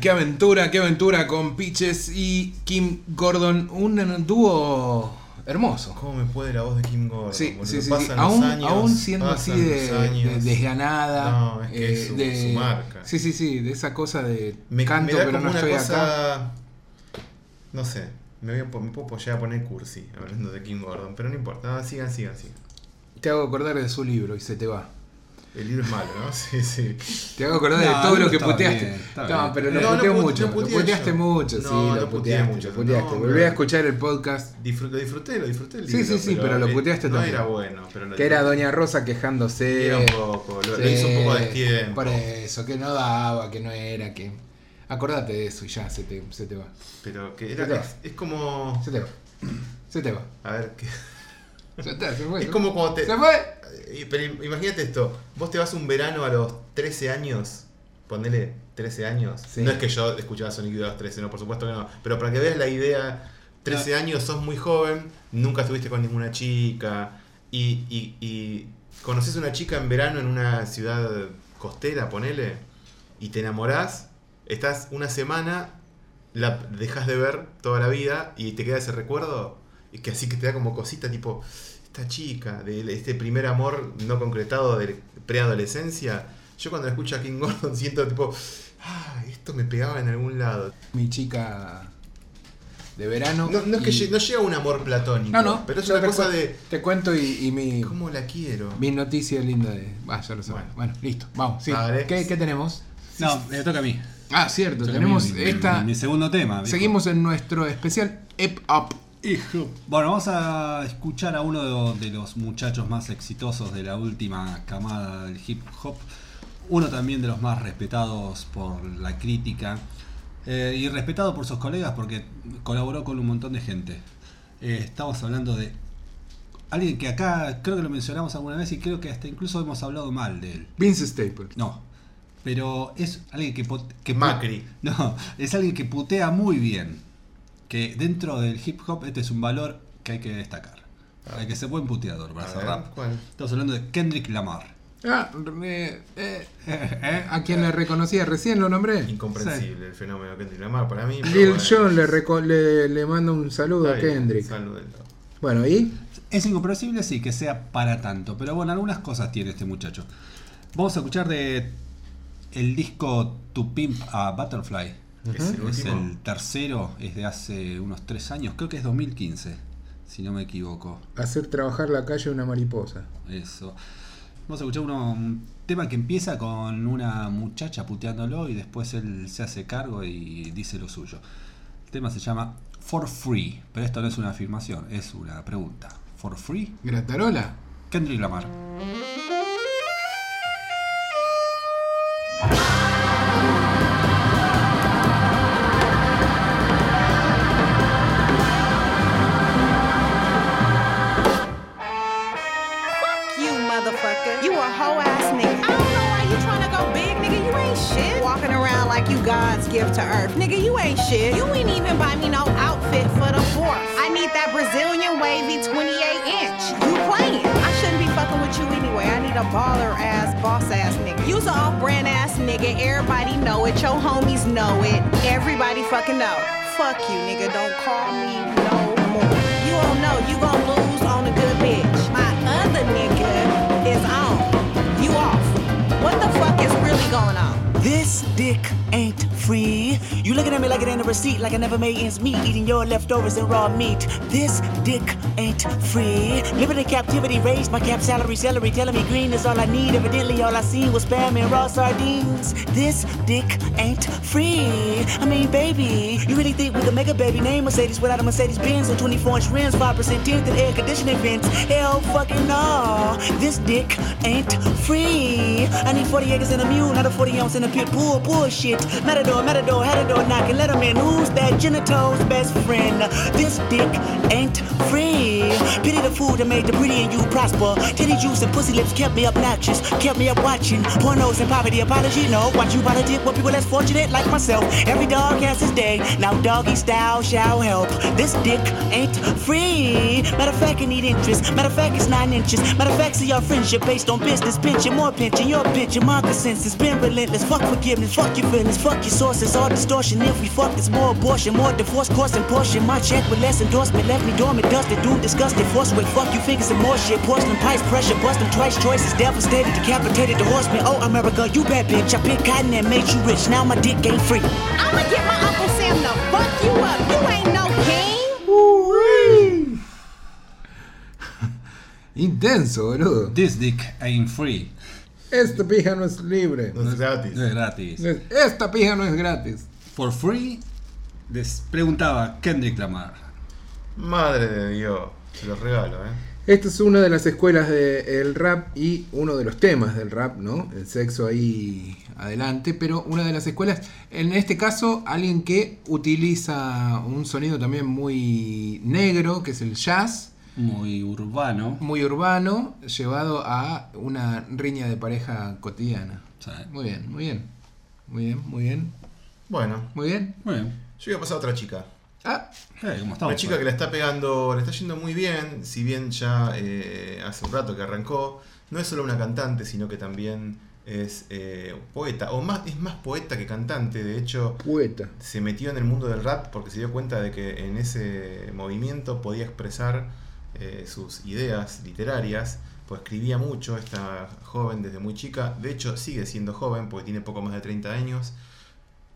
qué aventura, qué aventura con Pitches y Kim Gordon. Un dúo hermoso. ¿Cómo me puede la voz de Kim Gordon? Sí, sí, sí, sí. Pasan los Aún, años, aún siendo así de, desganada. No, es que es eh, su- de- su marca. Sí, sí, sí, de esa cosa de Me, canto, me da pero como no una estoy acá. No sé, me, voy a, me puedo llegar a poner cursi hablando de Kim Gordon, pero no importa. Sigan, sigan, sigan. Te hago acordar de su libro y se te va. El libro es malo, ¿no? Sí, sí. Te hago acordar de No, todo lo que puteaste. bien, no, bien. pero lo No, no puteo pu- mucho. no puteé lo puteaste yo. mucho, No, sí, no lo puteaste. mucho. lo puteaste. No, Volví a escuchar el podcast. Disfr- lo disfruté, lo disfruté el Sí, libro. sí, sí, pero, lo eh, puteaste no también. era bueno, pero lo Que era. Doña Rosa quejándose. Era un poco, lo- lo hizo un poco a destiempo. Por eso, que no daba, que no era, que. Acordate de eso y ya se te, se te va. Pero que Se era te va. es, es como. Se te va. Se te va. A ver, ¿qué? Ya está, se fue. Es como cuando te. ¡Se fue! Eh, Pero im- imagínate esto: vos te vas un verano a los 13 años, ponele 13 años. Sí. No es que yo escuchaba Sonic Youth a los 13, no, por supuesto que no. Pero para que veas la idea: 13 años, sos muy joven, nunca estuviste con ninguna chica, y, y, y conoces una chica en verano en una ciudad costera, ponele, y te enamorás, estás una semana, la dejas de ver toda la vida y te queda ese recuerdo, y que así que te da como cosita tipo, esta chica, de este primer amor no concretado de preadolescencia, yo cuando escucho a King Gordon siento tipo, ah, esto me pegaba en algún lado. Mi chica de verano. No, no es que no llega a un amor platónico, No, no. pero es una cosa de, Te cuento y, y mi. ¿cómo la quiero? Mi noticia linda de. Ah, ya lo sabes. Bueno, listo. Vamos, sí. ¿Qué, qué tenemos? No, me toca a mí. Ah, cierto. Toca tenemos mí, esta. Mi, mi segundo tema. viejo. Seguimos en nuestro especial Ep Up. Bueno, vamos a escuchar a uno de, los muchachos más exitosos de la última camada del hip hop. Uno también de los más respetados por la crítica. eh, y respetado por sus colegas porque colaboró con un montón de gente. Eh, estamos hablando de alguien que acá creo que lo mencionamos alguna vez y creo que hasta incluso hemos hablado mal de él. Vince Staples. No. Pero es alguien que, que pu- Macri. No, es alguien que putea muy bien. Que dentro del hip hop este es un valor que hay que destacar. Hay que ser buen puteador para A hacer rap. ¿cuál? Estamos hablando de Kendrick Lamar. Ah, eh, eh, a quien le reconocía recién lo nombré. Incomprensible el fenómeno de Kendrick Lamar para mí. Lil bueno. Jon le, reco- le, le manda un saludo Está a bien, Kendrick. Bueno, ¿y? Es incomprensible, sí, que sea para tanto. Pero bueno, algunas cosas tiene este muchacho. Vamos a escuchar de el disco To Pimp a Butterfly. ¿Es el Es último? el tercero, es de hace unos tres años, creo que es 2015, si no me equivoco. Hacer trabajar la calle una mariposa. Eso. Vamos a escuchar uno, un tema que empieza con una muchacha puteándolo y después él se hace cargo y dice lo suyo. El tema se llama For Free, pero esto no es una afirmación, es una pregunta. ¿For Free? ¿Gratarola? Kendrick Lamar. God's gift to earth. Nigga, you ain't shit. You ain't even buy me no outfit for the fourth. I need that Brazilian wavy 28 inch. You playing. I shouldn't be fucking with you anyway. I need a baller ass, boss ass nigga. You's a off brand ass nigga. Everybody know it. Your homies know it. Everybody fucking know. Fuck you, nigga. Don't call me no more. You don't know. You gon' lose dick ain't free. You looking at me like it ain't a receipt, like I never made ends meet, eating your leftovers and raw meat. This dick ain't free. Living in captivity, raised my cap salary, celery, telling me green is all I need. Evidently, all I seen was spam and raw sardines. This dick ain't free. I mean, baby, you really think we could make a baby name Mercedes without a Mercedes Benz or 24 inch rims, 5% tint and air conditioning vents? Hell fucking no. This dick ain't free. I need 40 acres and a mule, not a 40 ounce in a pit bull. Bullshit. Matador, matador, had a door knocking. Let him in. Who's that genitals best friend? This dick ain't free. Pity the fool that made the pretty and you prosper. Titty juice and pussy lips kept me obnoxious. Kept me up watching pornos and poverty. Apology, no. Watch you politic with people less fortunate like myself. Every dog has his day. Now doggy style shall help. This dick ain't free. Matter of fact, I need interest. Matter of fact, it's nine inches. Matter of fact, see our friendship based on business. Pinching more pinching. Your pinching. My consensus been relentless. Fuck forgiveness. Fuck your feelings. Fuck your sources. All distortion. If we fuck, it's more abortion. More divorce, course and portion. My check with less endorsement. Left me dormant. Dusted. Doom disgusted. Force weight. Fuck you fingers and more shit. Porcelain pipes. Pressure. Bust them twice. Choices. Devastated. Decapitated. The horseman. Oh, America. You bad bitch. I picked cotton and made you rich. Now my dick ain't free. I'ma get my Uncle Sam to fuck you up. You ain't no king. Intenso, boludo. This dick ain't free. Esta pija no es libre. No es gratis. No es gratis. Esta pija no es gratis. For free, les preguntaba Kendrick Lamar. Madre de Dios. Se los regalo, eh. Esta es una de las escuelas del rap y uno de los temas del rap, ¿no? El sexo ahí adelante, pero una de las escuelas, en este caso, alguien que utiliza un sonido también muy negro, que es el jazz, Muy urbano. muy urbano, llevado a una riña de pareja cotidiana. Muy bien, muy bien. Muy bien, muy bien. Bueno. Muy bien. Muy bien. Yo voy a pasar a otra chica. Ah. ¿cómo estamos? Una chica que la está pegando, le está yendo muy bien, si bien ya eh, hace un rato que arrancó. No es solo una cantante, sino que también es eh, poeta, o más, es más poeta que cantante. De hecho, Poeta. se metió en el mundo del rap porque se dio cuenta de que en ese movimiento podía expresar eh, sus ideas literarias. Pues escribía mucho esta joven desde muy chica. De hecho, sigue siendo joven porque tiene poco más de 30 años.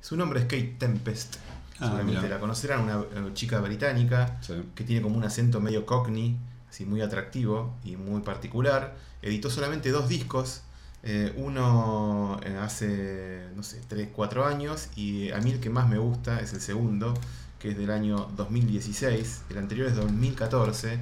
Su nombre es Kate Tempest. Ah, Seguramente la conocerán, una chica británica que tiene como un acento medio cockney, así muy atractivo y muy particular. Editó solamente dos discos, eh, uno eh, hace, no sé, 3, 4 años y a mí el que más me gusta es el segundo, que es del año 2016, el anterior es 2014.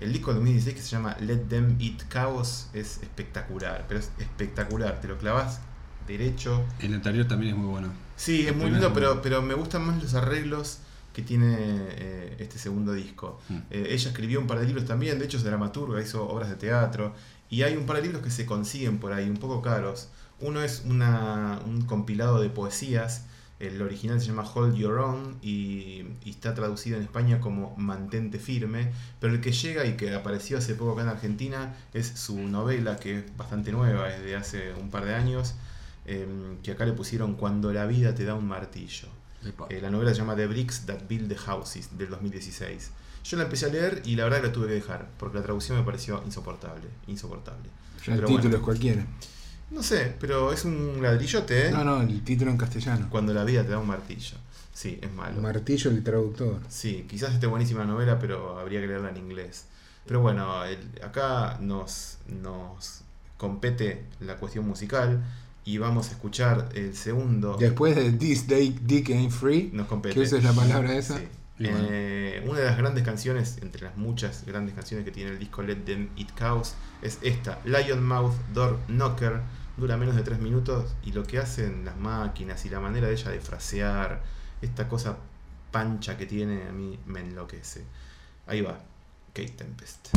El disco del 2016 que se llama Let Them Eat Chaos es espectacular, pero es espectacular, te lo clavas derecho. El anterior también es muy bueno. Sí, es muy lindo, es pero, pero me gustan más los arreglos que tiene eh, este segundo disco. Mm. Eh, ella escribió un par de libros también, de hecho es dramaturga, hizo obras de teatro, y hay un par de libros que se consiguen por ahí, un poco caros. Uno es una, un compilado de poesías, el original se llama Hold Your Own y, y está traducido en España como Mantente Firme, pero el que llega y que apareció hace poco acá en Argentina es su novela, que es bastante nueva, es de hace un par de años, em, que acá le pusieron Cuando la vida te da un martillo. Eh, la novela se llama The Bricks That Build the Houses del 2016. Yo la empecé a leer y la verdad que la tuve que dejar, porque la traducción me pareció insoportable, insoportable. Ya el Pero título bueno, es cualquiera. No sé, pero es un ladrillote, ¿eh? No, no, el título en castellano. Cuando la vida te da un martillo. Sí, es malo. Martillo el traductor. Sí, quizás esté buenísima la novela, pero habría que leerla en inglés. Pero bueno, el- acá nos, nos compete la cuestión musical y vamos a escuchar el segundo. Después de This Day Dick Ain't Free, Nos compete. que uses la palabra esa. Sí. Eh, una de las grandes canciones, entre las muchas grandes canciones que tiene el disco Let Them Eat Cows, es esta, Lion Mouth Door Knocker. Dura menos de 3 minutos y lo que hacen las máquinas y la manera de ella de frasear, esta cosa pancha que tiene, a mí me enloquece. Ahí va, Kate Tempest.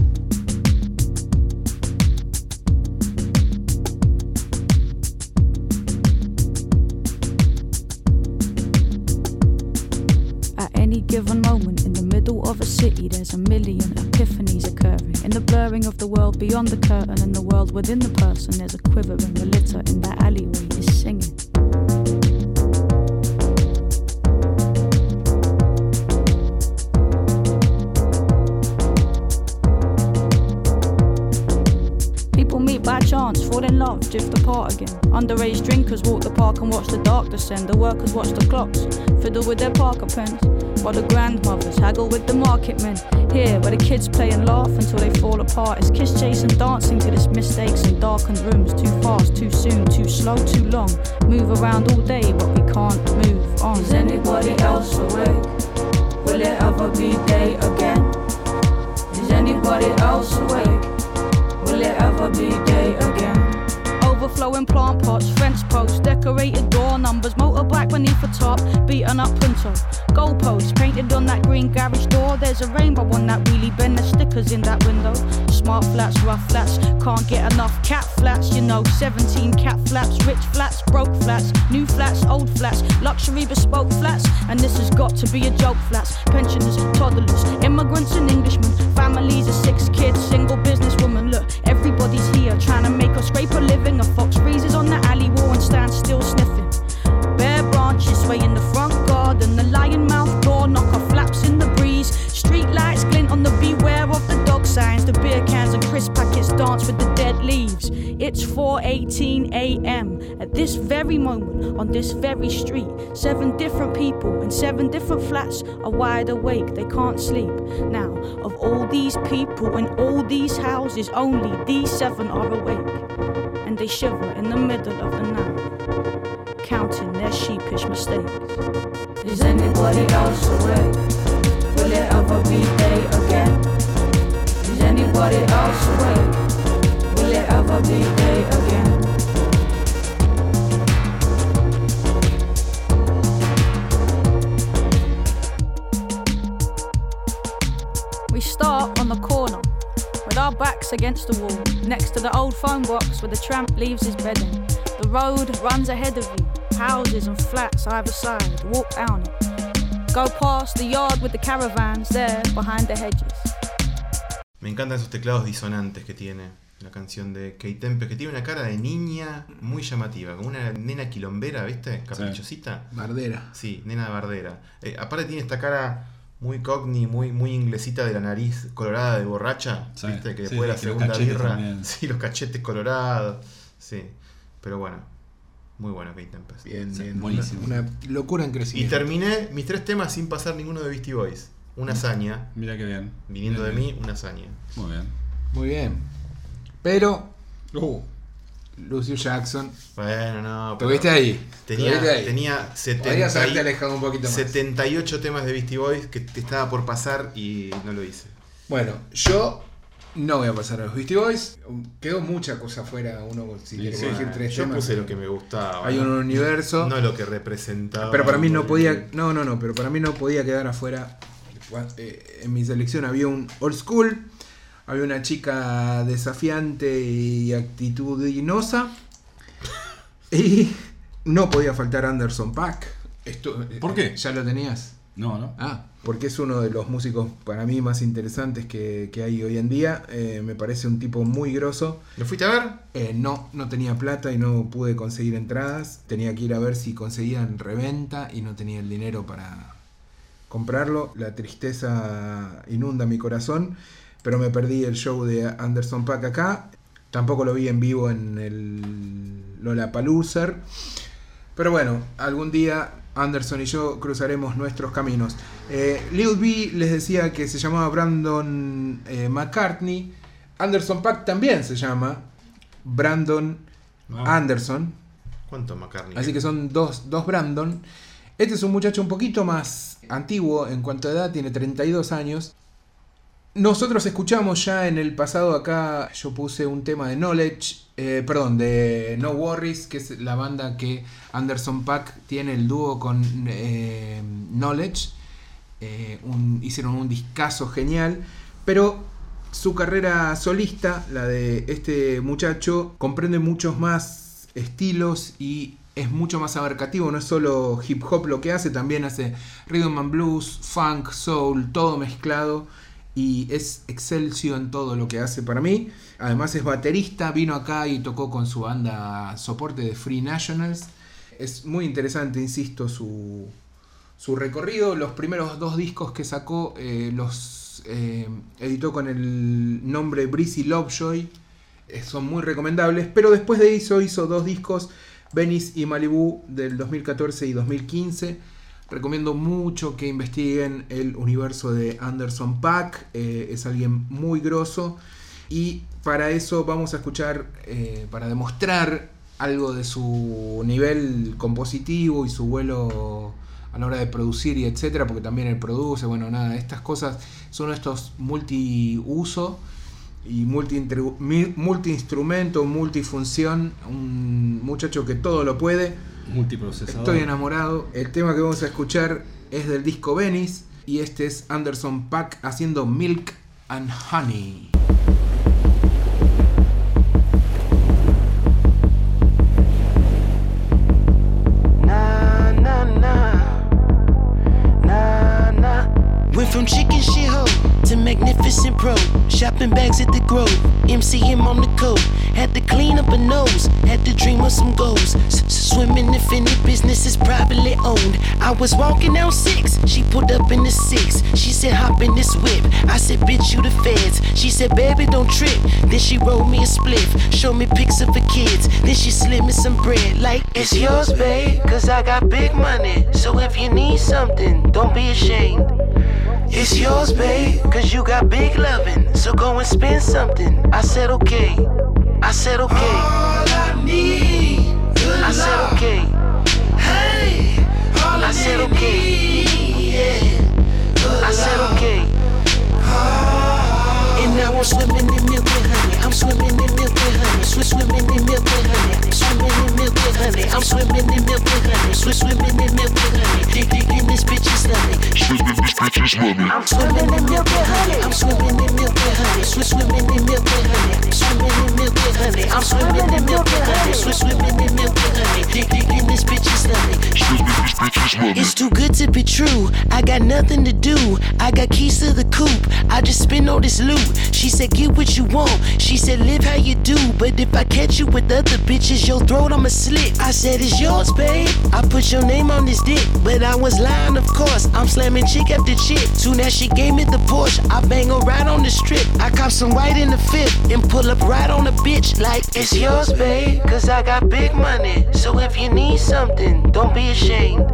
City, there's a million epiphanies occurring. In the blurring of the world beyond the curtain and the world within the person, there's a quivering. The litter in that alleyway is singing. People meet by chance, fall in love, drift apart again. Underage drinkers walk the park and watch the dark descend. The workers watch the clocks, fiddle with their Parker pens. While the grandmothers haggle with the market men. Here, where the kids play and laugh until they fall apart. It's kiss chasing, dancing to this mistakes in darkened rooms. Too fast, too soon, too slow, too long. Move around all day, but we can't move on. Is anybody else awake? Will it ever be day again? Is anybody else awake? Will it ever be day again? Overflowing plant pots, fence posts, decorated door numbers, motorbike beneath the top, beaten up punto. Goalposts painted on that green garage door. There's a rainbow on that wheelie bin, there's stickers in that window. Smart flats, rough flats, can't get enough cat flats, you know. 17 cat flaps, rich flats, broke flats, new flats, old flats, luxury bespoke flats. And this has got to be a joke flats. Pensioners, toddlers, immigrants and Englishmen, families of six kids, single businesswoman. Look, everybody's here trying to make us scrape a living. A fox freezes on the alley wall and stands still sniffing. Bare branches sway in the front crisp packets dance with the dead leaves. It's 4:18 a.m. At this very moment, on this very street, seven different people in seven different flats are wide awake. They can't sleep. Now, of all these people in all these houses, only these seven are awake, and they shiver in the middle of the night counting their sheepish mistakes. Is anybody else awake? Will it ever be day else awake? Will it ever be day again? We start on the corner, with our backs against the wall, next to the old phone box where the tramp leaves his bedding. The road runs ahead of you, houses and flats either side. Walk down it. Go past the yard with the caravans there behind the hedges. Me encantan esos teclados disonantes que tiene la canción de Kate Tempest, que tiene una cara de niña muy llamativa, como una nena quilombera, ¿viste? Caprichosita. Bardera. Sí, nena bardera. Eh, aparte tiene esta cara muy cockney, muy, muy inglesita de la nariz colorada de borracha, Sí, ¿viste? Que sí, después de la segunda birra, también. sí, los cachetes colorados, sí. Pero bueno, muy bueno Kate Tempest. Bien, Sí, bien. buenísimo. Una, una locura en Y crecimiento. terminé mis tres temas sin pasar ninguno de Beastie Boys. Una hazaña. Mira qué bien. Viniendo Bien, de bien. mí, una hazaña. Muy bien. Muy bien. Pero. Uh. Lucio Jackson. Bueno, no. pero Tuviste ahí. Tenía, Tuviste ahí. tenía 70 Podrías haberte y- alejado un poquito más. 78 temas de Beastie Boys que te estaba por pasar y no lo hice. Bueno, yo no voy a pasar a los Beastie Boys. Quedó mucha cosa afuera. Uno, si quiere Sí, elegir tres yo temas. puse lo que me gustaba. Hay un universo. No lo que representaba. Pero para mí no podía. No, no, no. Pero para mí no podía quedar afuera. Eh, En mi selección había un old school. Había una chica desafiante y actitudinosa. Y no podía faltar Anderson Pack. Esto, ¿Por qué? ¿Ya lo tenías? No, no. Ah, porque es uno de los músicos para mí más interesantes que, que hay hoy en día. Eh, me parece un tipo muy grosso. ¿Lo fuiste a ver? Eh, no, no tenía plata y no pude conseguir entradas. Tenía que ir a ver si conseguían reventa y no tenía el dinero para comprarlo. La tristeza inunda mi corazón, pero me perdí el show de Anderson Pack acá. Tampoco lo vi en vivo en el Lollapalooza. Pero bueno, algún día Anderson y yo cruzaremos nuestros caminos. Eh, Lil B les decía que se llamaba Brandon eh, McCartney. Anderson Pack también se llama Brandon Ah. Anderson. ¿Cuánto McCartney? Así que son dos, dos Brandon. Este es un muchacho un poquito más antiguo en cuanto a edad, tiene 32 años. Nosotros escuchamos ya en el pasado acá, yo puse un tema de Knowledge, eh, perdón, de No Worries, que es la banda que Anderson Pack tiene el dúo con eh, Knowledge. Eh, hicieron un discazo genial, pero su carrera solista, la de este muchacho, comprende muchos más estilos y es mucho más abarcativo, no es solo hip hop lo que hace, también hace rhythm and blues, funk, soul, todo mezclado y es excelso en todo lo que hace para mí. Además es baterista, vino acá y tocó con su banda soporte de Free Nationals. Es muy interesante, insisto, su, su recorrido. Los primeros dos discos que sacó eh, los eh, editó con el nombre Breezy Lovejoy. Eh, son muy recomendables. Pero después de eso hizo dos discos, Venice y Malibu, del 2014 y 2015. Recomiendo mucho que investiguen el universo de Anderson Pack. eh, es alguien muy grosso. Y para eso vamos a escuchar, eh, para demostrar algo de su nivel compositivo y su vuelo a la hora de producir y etcétera, porque también él produce, bueno, nada, estas cosas son estos multiuso y multi multi-instrumento, multifunción, un muchacho que todo lo puede. Multiprocesador. Estoy enamorado. El tema que vamos a escuchar es del disco Venice y este es Anderson Pack haciendo Milk and Honey. Nah, nah. Went from chicken shit to magnificent pro. Shopping bags at the Grove. MCM on the coat. Had to clean up a nose. Had to dream of some goals. Swimming if any business is privately owned. I was walking down six. She pulled up in the six. She said, hop in this whip. I said, bitch, you the feds. She said, baby, don't trip. Then she rolled me a spliff. Showed me pics of her kids. Then she slid me some bread. Like, it's yours, babe. Cause I got big money. So if you need something, don't be ashamed. It's yours, babe, cause you got big loving. So go and spend something. I said, okay. I said, okay. All I need, I said, okay. Hey, all I said, okay. Yeah. I said, okay. And now I'm swimming in milk and honey. I'm swimming in milk and honey. Swiss swimming in milk and honey. Swimming in milk and honey. I'm swimming in milk and honey. Swiss swimming in milk and honey. Dig dig in this bitch's stomach. Swimming this bitch's money. I'm swimming in milk and honey. I'm swimming in milk and honey. Swiss swimming in milk and honey. Swimming in milk and honey. I'm swimming in milk and honey. Swiss swimming in milk and honey. Dig dig in this bitch's stomach. Swimming this bitch's money. It's too good to be true. I got nothing to do. I got keys to the coop. I just spend all this loot. She said, get what you want. She said, live how you do. But if I catch you with other bitches, your throat I'ma slit. I said, it's yours, babe. I put your name on this dick. But I was lying, of course. I'm slamming chick after chick. Soon as she gave me the Porsche, I bang her right on the strip. I cop some white in the fifth and pull up right on the bitch like it's yours, babe. Cause I got big money. So if you need something, don't be ashamed.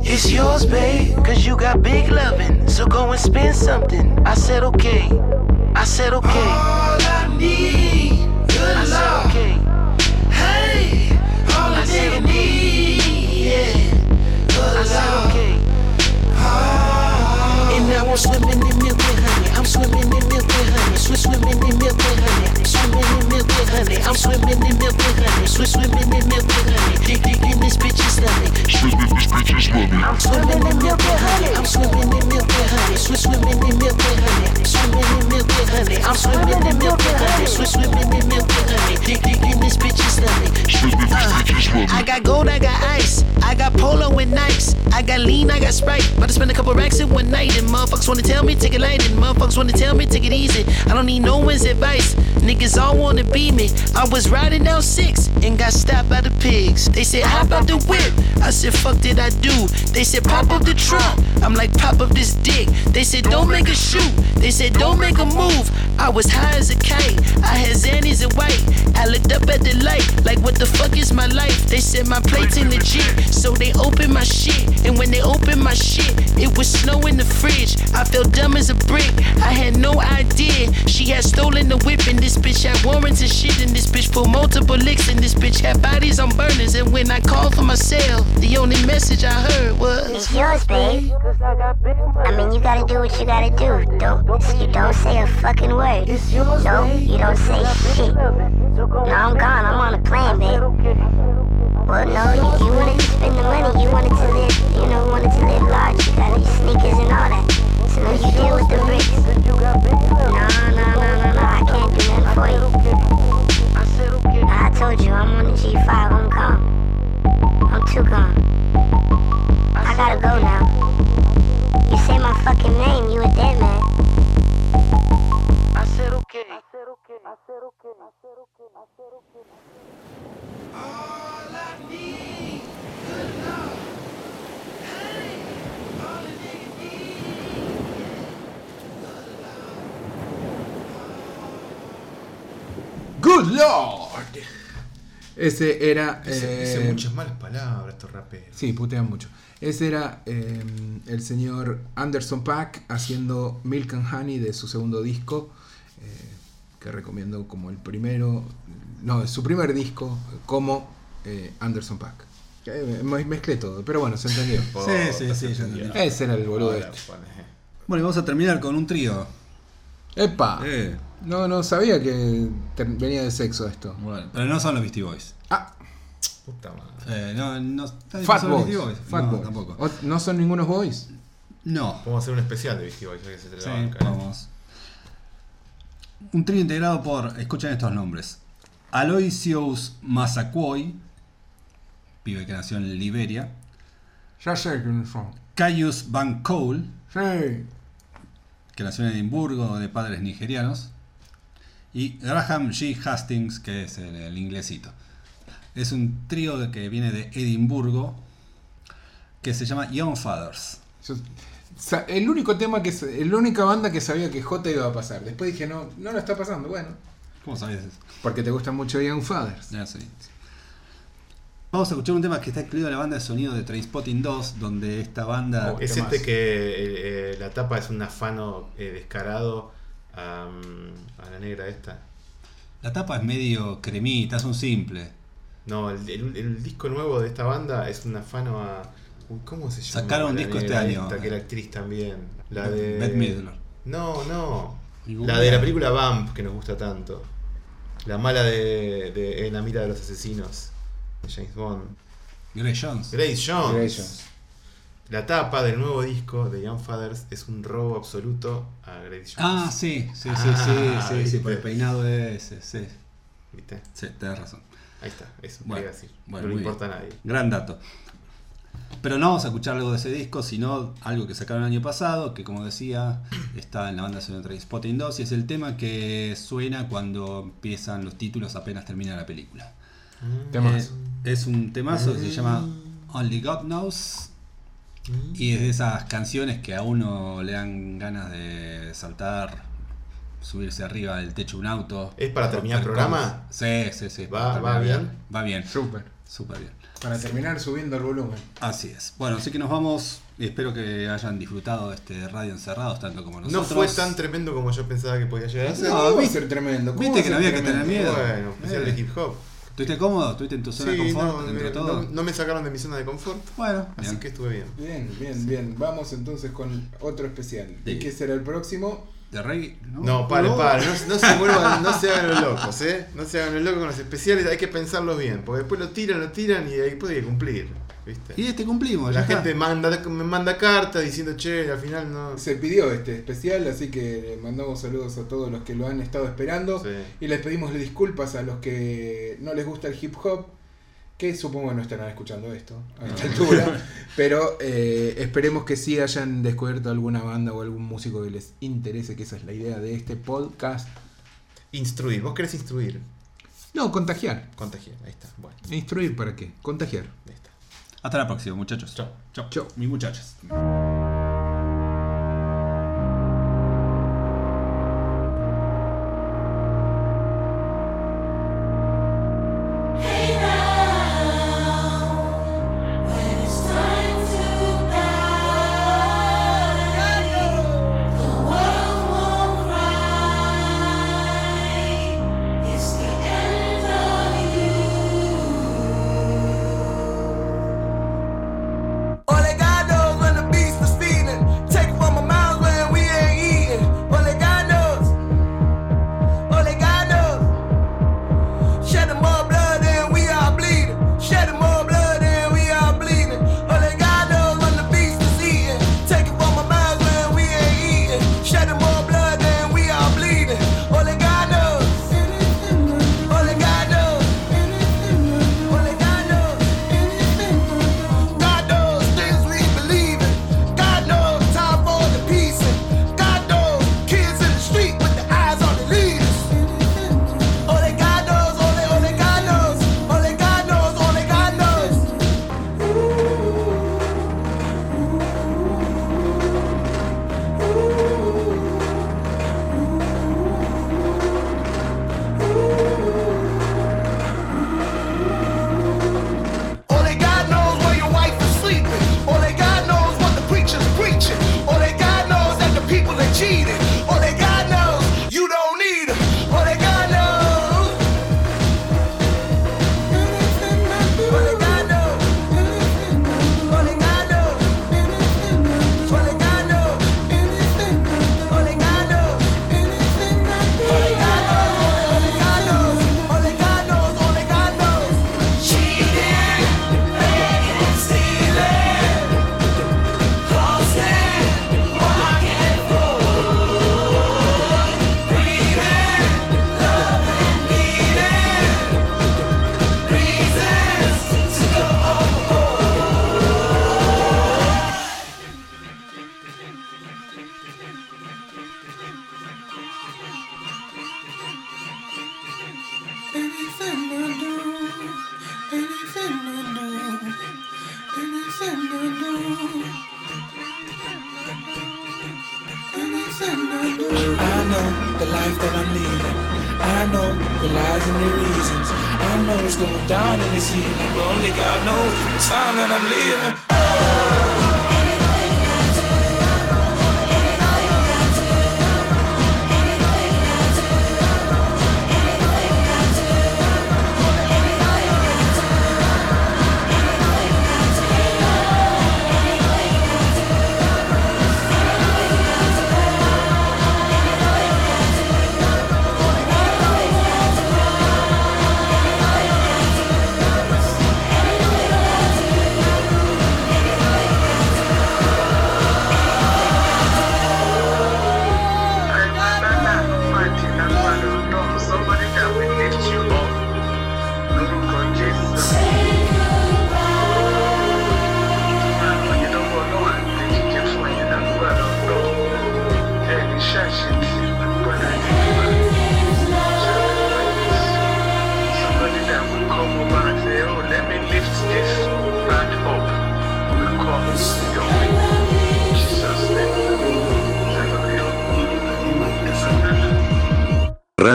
It's yours, babe, cause you got big loving. So go and spend something. I said, okay. I said, okay. All I need, good I said, okay. Hey, all I said, need, yeah. I said, okay. Ah. And now I'm swimming in milk and honey. I'm swimming in milk and honey. Swiss swimming in milk and honey. Swimming in milk and honey. I'm swimming in milk and honey. Swiss swimming in milk and honey. Dig dig in this bitch's stomach. Swimming this bitch's money. I'm swimming in milk and honey. I'm swimming in milk and honey. Swiss swimming in milk and honey. Swimming in milk and honey. I'm swimming in milk and honey. Swiss swimming in milk and honey. Dig dig in this bitch's stomach. Swimming this bitch's money. I got gold, I got ice. I got polo and Nikes. I got lean, I got Sprite. About to spend a couple racks in one night. And motherfuckers wanna tell me take it light. And motherfuckers wanna tell me take it easy. I don't need no one's advice. Niggas all wanna be me. I was riding down six and got stopped by the pigs. They said, hop out the whip. I said, fuck did I do? They said, pop up the trunk. I'm like, pop up this dick. They said, don't make a shoot. They said, don't make a move. I was high as a kite. I had Xannies and white. I looked up at the light, like, what the fuck is my life? They said, my plates ain't legit. So they opened my shit. And when they opened my shit, it was snow in the fridge. I felt dumb as a brick. I had no idea. She had stolen the whip, and this bitch had warrants and shit. And this bitch pulled multiple licks, and this bitch had bodies on burners. And when I called for my cell, the only message I heard was, It's yours, babe. I mean, you gotta do what you gotta do. Don't you don't say a fucking word. It's yours, no, you don't say shit. No, I'm gone. I'm on a plane, babe. Well, no, you, you wanted to spend the money. You wanted to live, you know, wanted to live large. You got these sneakers and all that. You deal with the bricks. No, no, no, no, no. I can't do nothing for you. I told you, I'm on the G5. I'm gone. too gone. I gotta go now. You say my fucking name, you a dead man. I said okay. I said okay. I said okay. I said okay. I said okay. Good Lord. Ese era. Dice, eh, muchas malas palabras estos raperos. Sí, putean mucho. Ese era eh, el señor Anderson Pack haciendo Milk and Honey de su segundo disco, eh, que recomiendo como el primero, no, su primer disco como eh, Anderson Pack. Eh, me- mezclé todo, pero bueno, se entendió. Sí, sí, sí. Ese era el boludo Ahora, este. Bueno, y vamos a terminar con un trío. ¡Epa! Eh, No, no sabía que venía de sexo esto. bueno, pero no son los Beastie Boys. Ah, Puta madre. Eh, no, no, nadie Fat son los Boys. Beastie Boys. Fat no, Boys. tampoco. ¿O- ¿No son ningunos boys? No. Podemos hacer un especial de Beastie Boys, ya que se te la Sí, banca, ¿eh? vamos. Un trío integrado por, escuchen estos nombres: Aloysius Massaquoi, pibe que nació en Liberia. Ya sé quiénes son. Caius Van Cole, Sí. Que nació en Edimburgo de padres nigerianos. Y Graham G. Hastings, que es el, el inglesito. Es un trío que viene de Edimburgo, que se llama Young Fathers. Yo- el único tema que. La única banda que sabía que J iba a pasar. Después dije, no, no lo está pasando. Bueno, ¿Cómo sabes eso? porque te gustan mucho Young Fathers. Ya. Vamos a escuchar un tema que está incluido en la banda de sonido de Trainspotting 2, donde esta banda... Es este que eh, eh, la tapa es un afano eh, descarado am, a la negra esta. La tapa es medio cremita, es un simple. No, el, el- el disco nuevo de esta banda es un afano a. uy, ¿Cómo se llama? Sacaron un la disco este año. esta, que era actriz también. La de. Bette Midler. No, no. La de la película Vamp, que nos gusta tanto. La mala de, de En la mira de los asesinos. De James Bond. Grace Jones. Grace Jones. Grace Jones. La tapa del nuevo disco de Young Fathers es un robo absoluto a Grace Jones. Ah, sí, sí, sí, Ah, sí, sí, sí, por el peinado ese, sí. ¿Viste? Sí, tenés razón. Ahí está, eso Bueno, quería decir. bueno, no le importa bien. a nadie. Gran dato. Pero no vamos a escuchar algo de ese disco, sino algo que sacaron el año pasado, que como decía, está en la banda sonora de Trainspotting 2 y es el tema que suena cuando empiezan los títulos apenas termina la película. Temazo. Eh, es un temazo que se llama Only God Knows y es de esas canciones que a uno le dan ganas de saltar, subirse arriba del techo de un auto. ¿Es para terminar el programa? Sí, sí, sí. ¿Va- va bien? Va bien. Súper. Súper bien. Para terminar subiendo el volumen. Así es. Bueno, así que nos vamos. y Espero que hayan disfrutado de este Radio Encerrados tanto como No nosotros. fue tan tremendo como yo pensaba que podía llegar a ser. No, va a ser tremendo. ¿Cómo Viste que no había que tremendo? tener miedo. Bueno, especial Eh. de hip hop. ¿Estuviste cómodo? ¿Estuviste en tu zona de confort no, me, de todo? no- no me sacaron de mi zona de confort. Bueno, Así bien. que estuve bien. Bien, bien, bien. Vamos entonces con otro especial. ¿Y Sí. qué será el próximo? ¿De reggae? No, pare, pare, no, no se vuelvan, no se hagan los locos, ¿eh? No se hagan los locos con los especiales, hay que pensarlos bien, porque después lo tiran, lo tiran y hay que cumplir, ¿viste? Y este cumplimos. La ya gente está. manda, me manda cartas diciendo, che, al final no... Se pidió este especial, así que le mandamos saludos a todos los que lo han estado esperando. Sí. Y les pedimos disculpas a los que no les gusta el hip hop, que supongo que no estarán escuchando esto a esta altura. pero eh, esperemos que sí hayan descubierto alguna banda o algún músico que les interese, que esa es la idea de este podcast. Instruir, vos querés instruir. No, contagiar. Contagiar, ahí está, bueno, ¿Instruir para qué? Contagiar. Hasta la próxima, muchachos. Chao. Chao. Chao. Mis muchachos.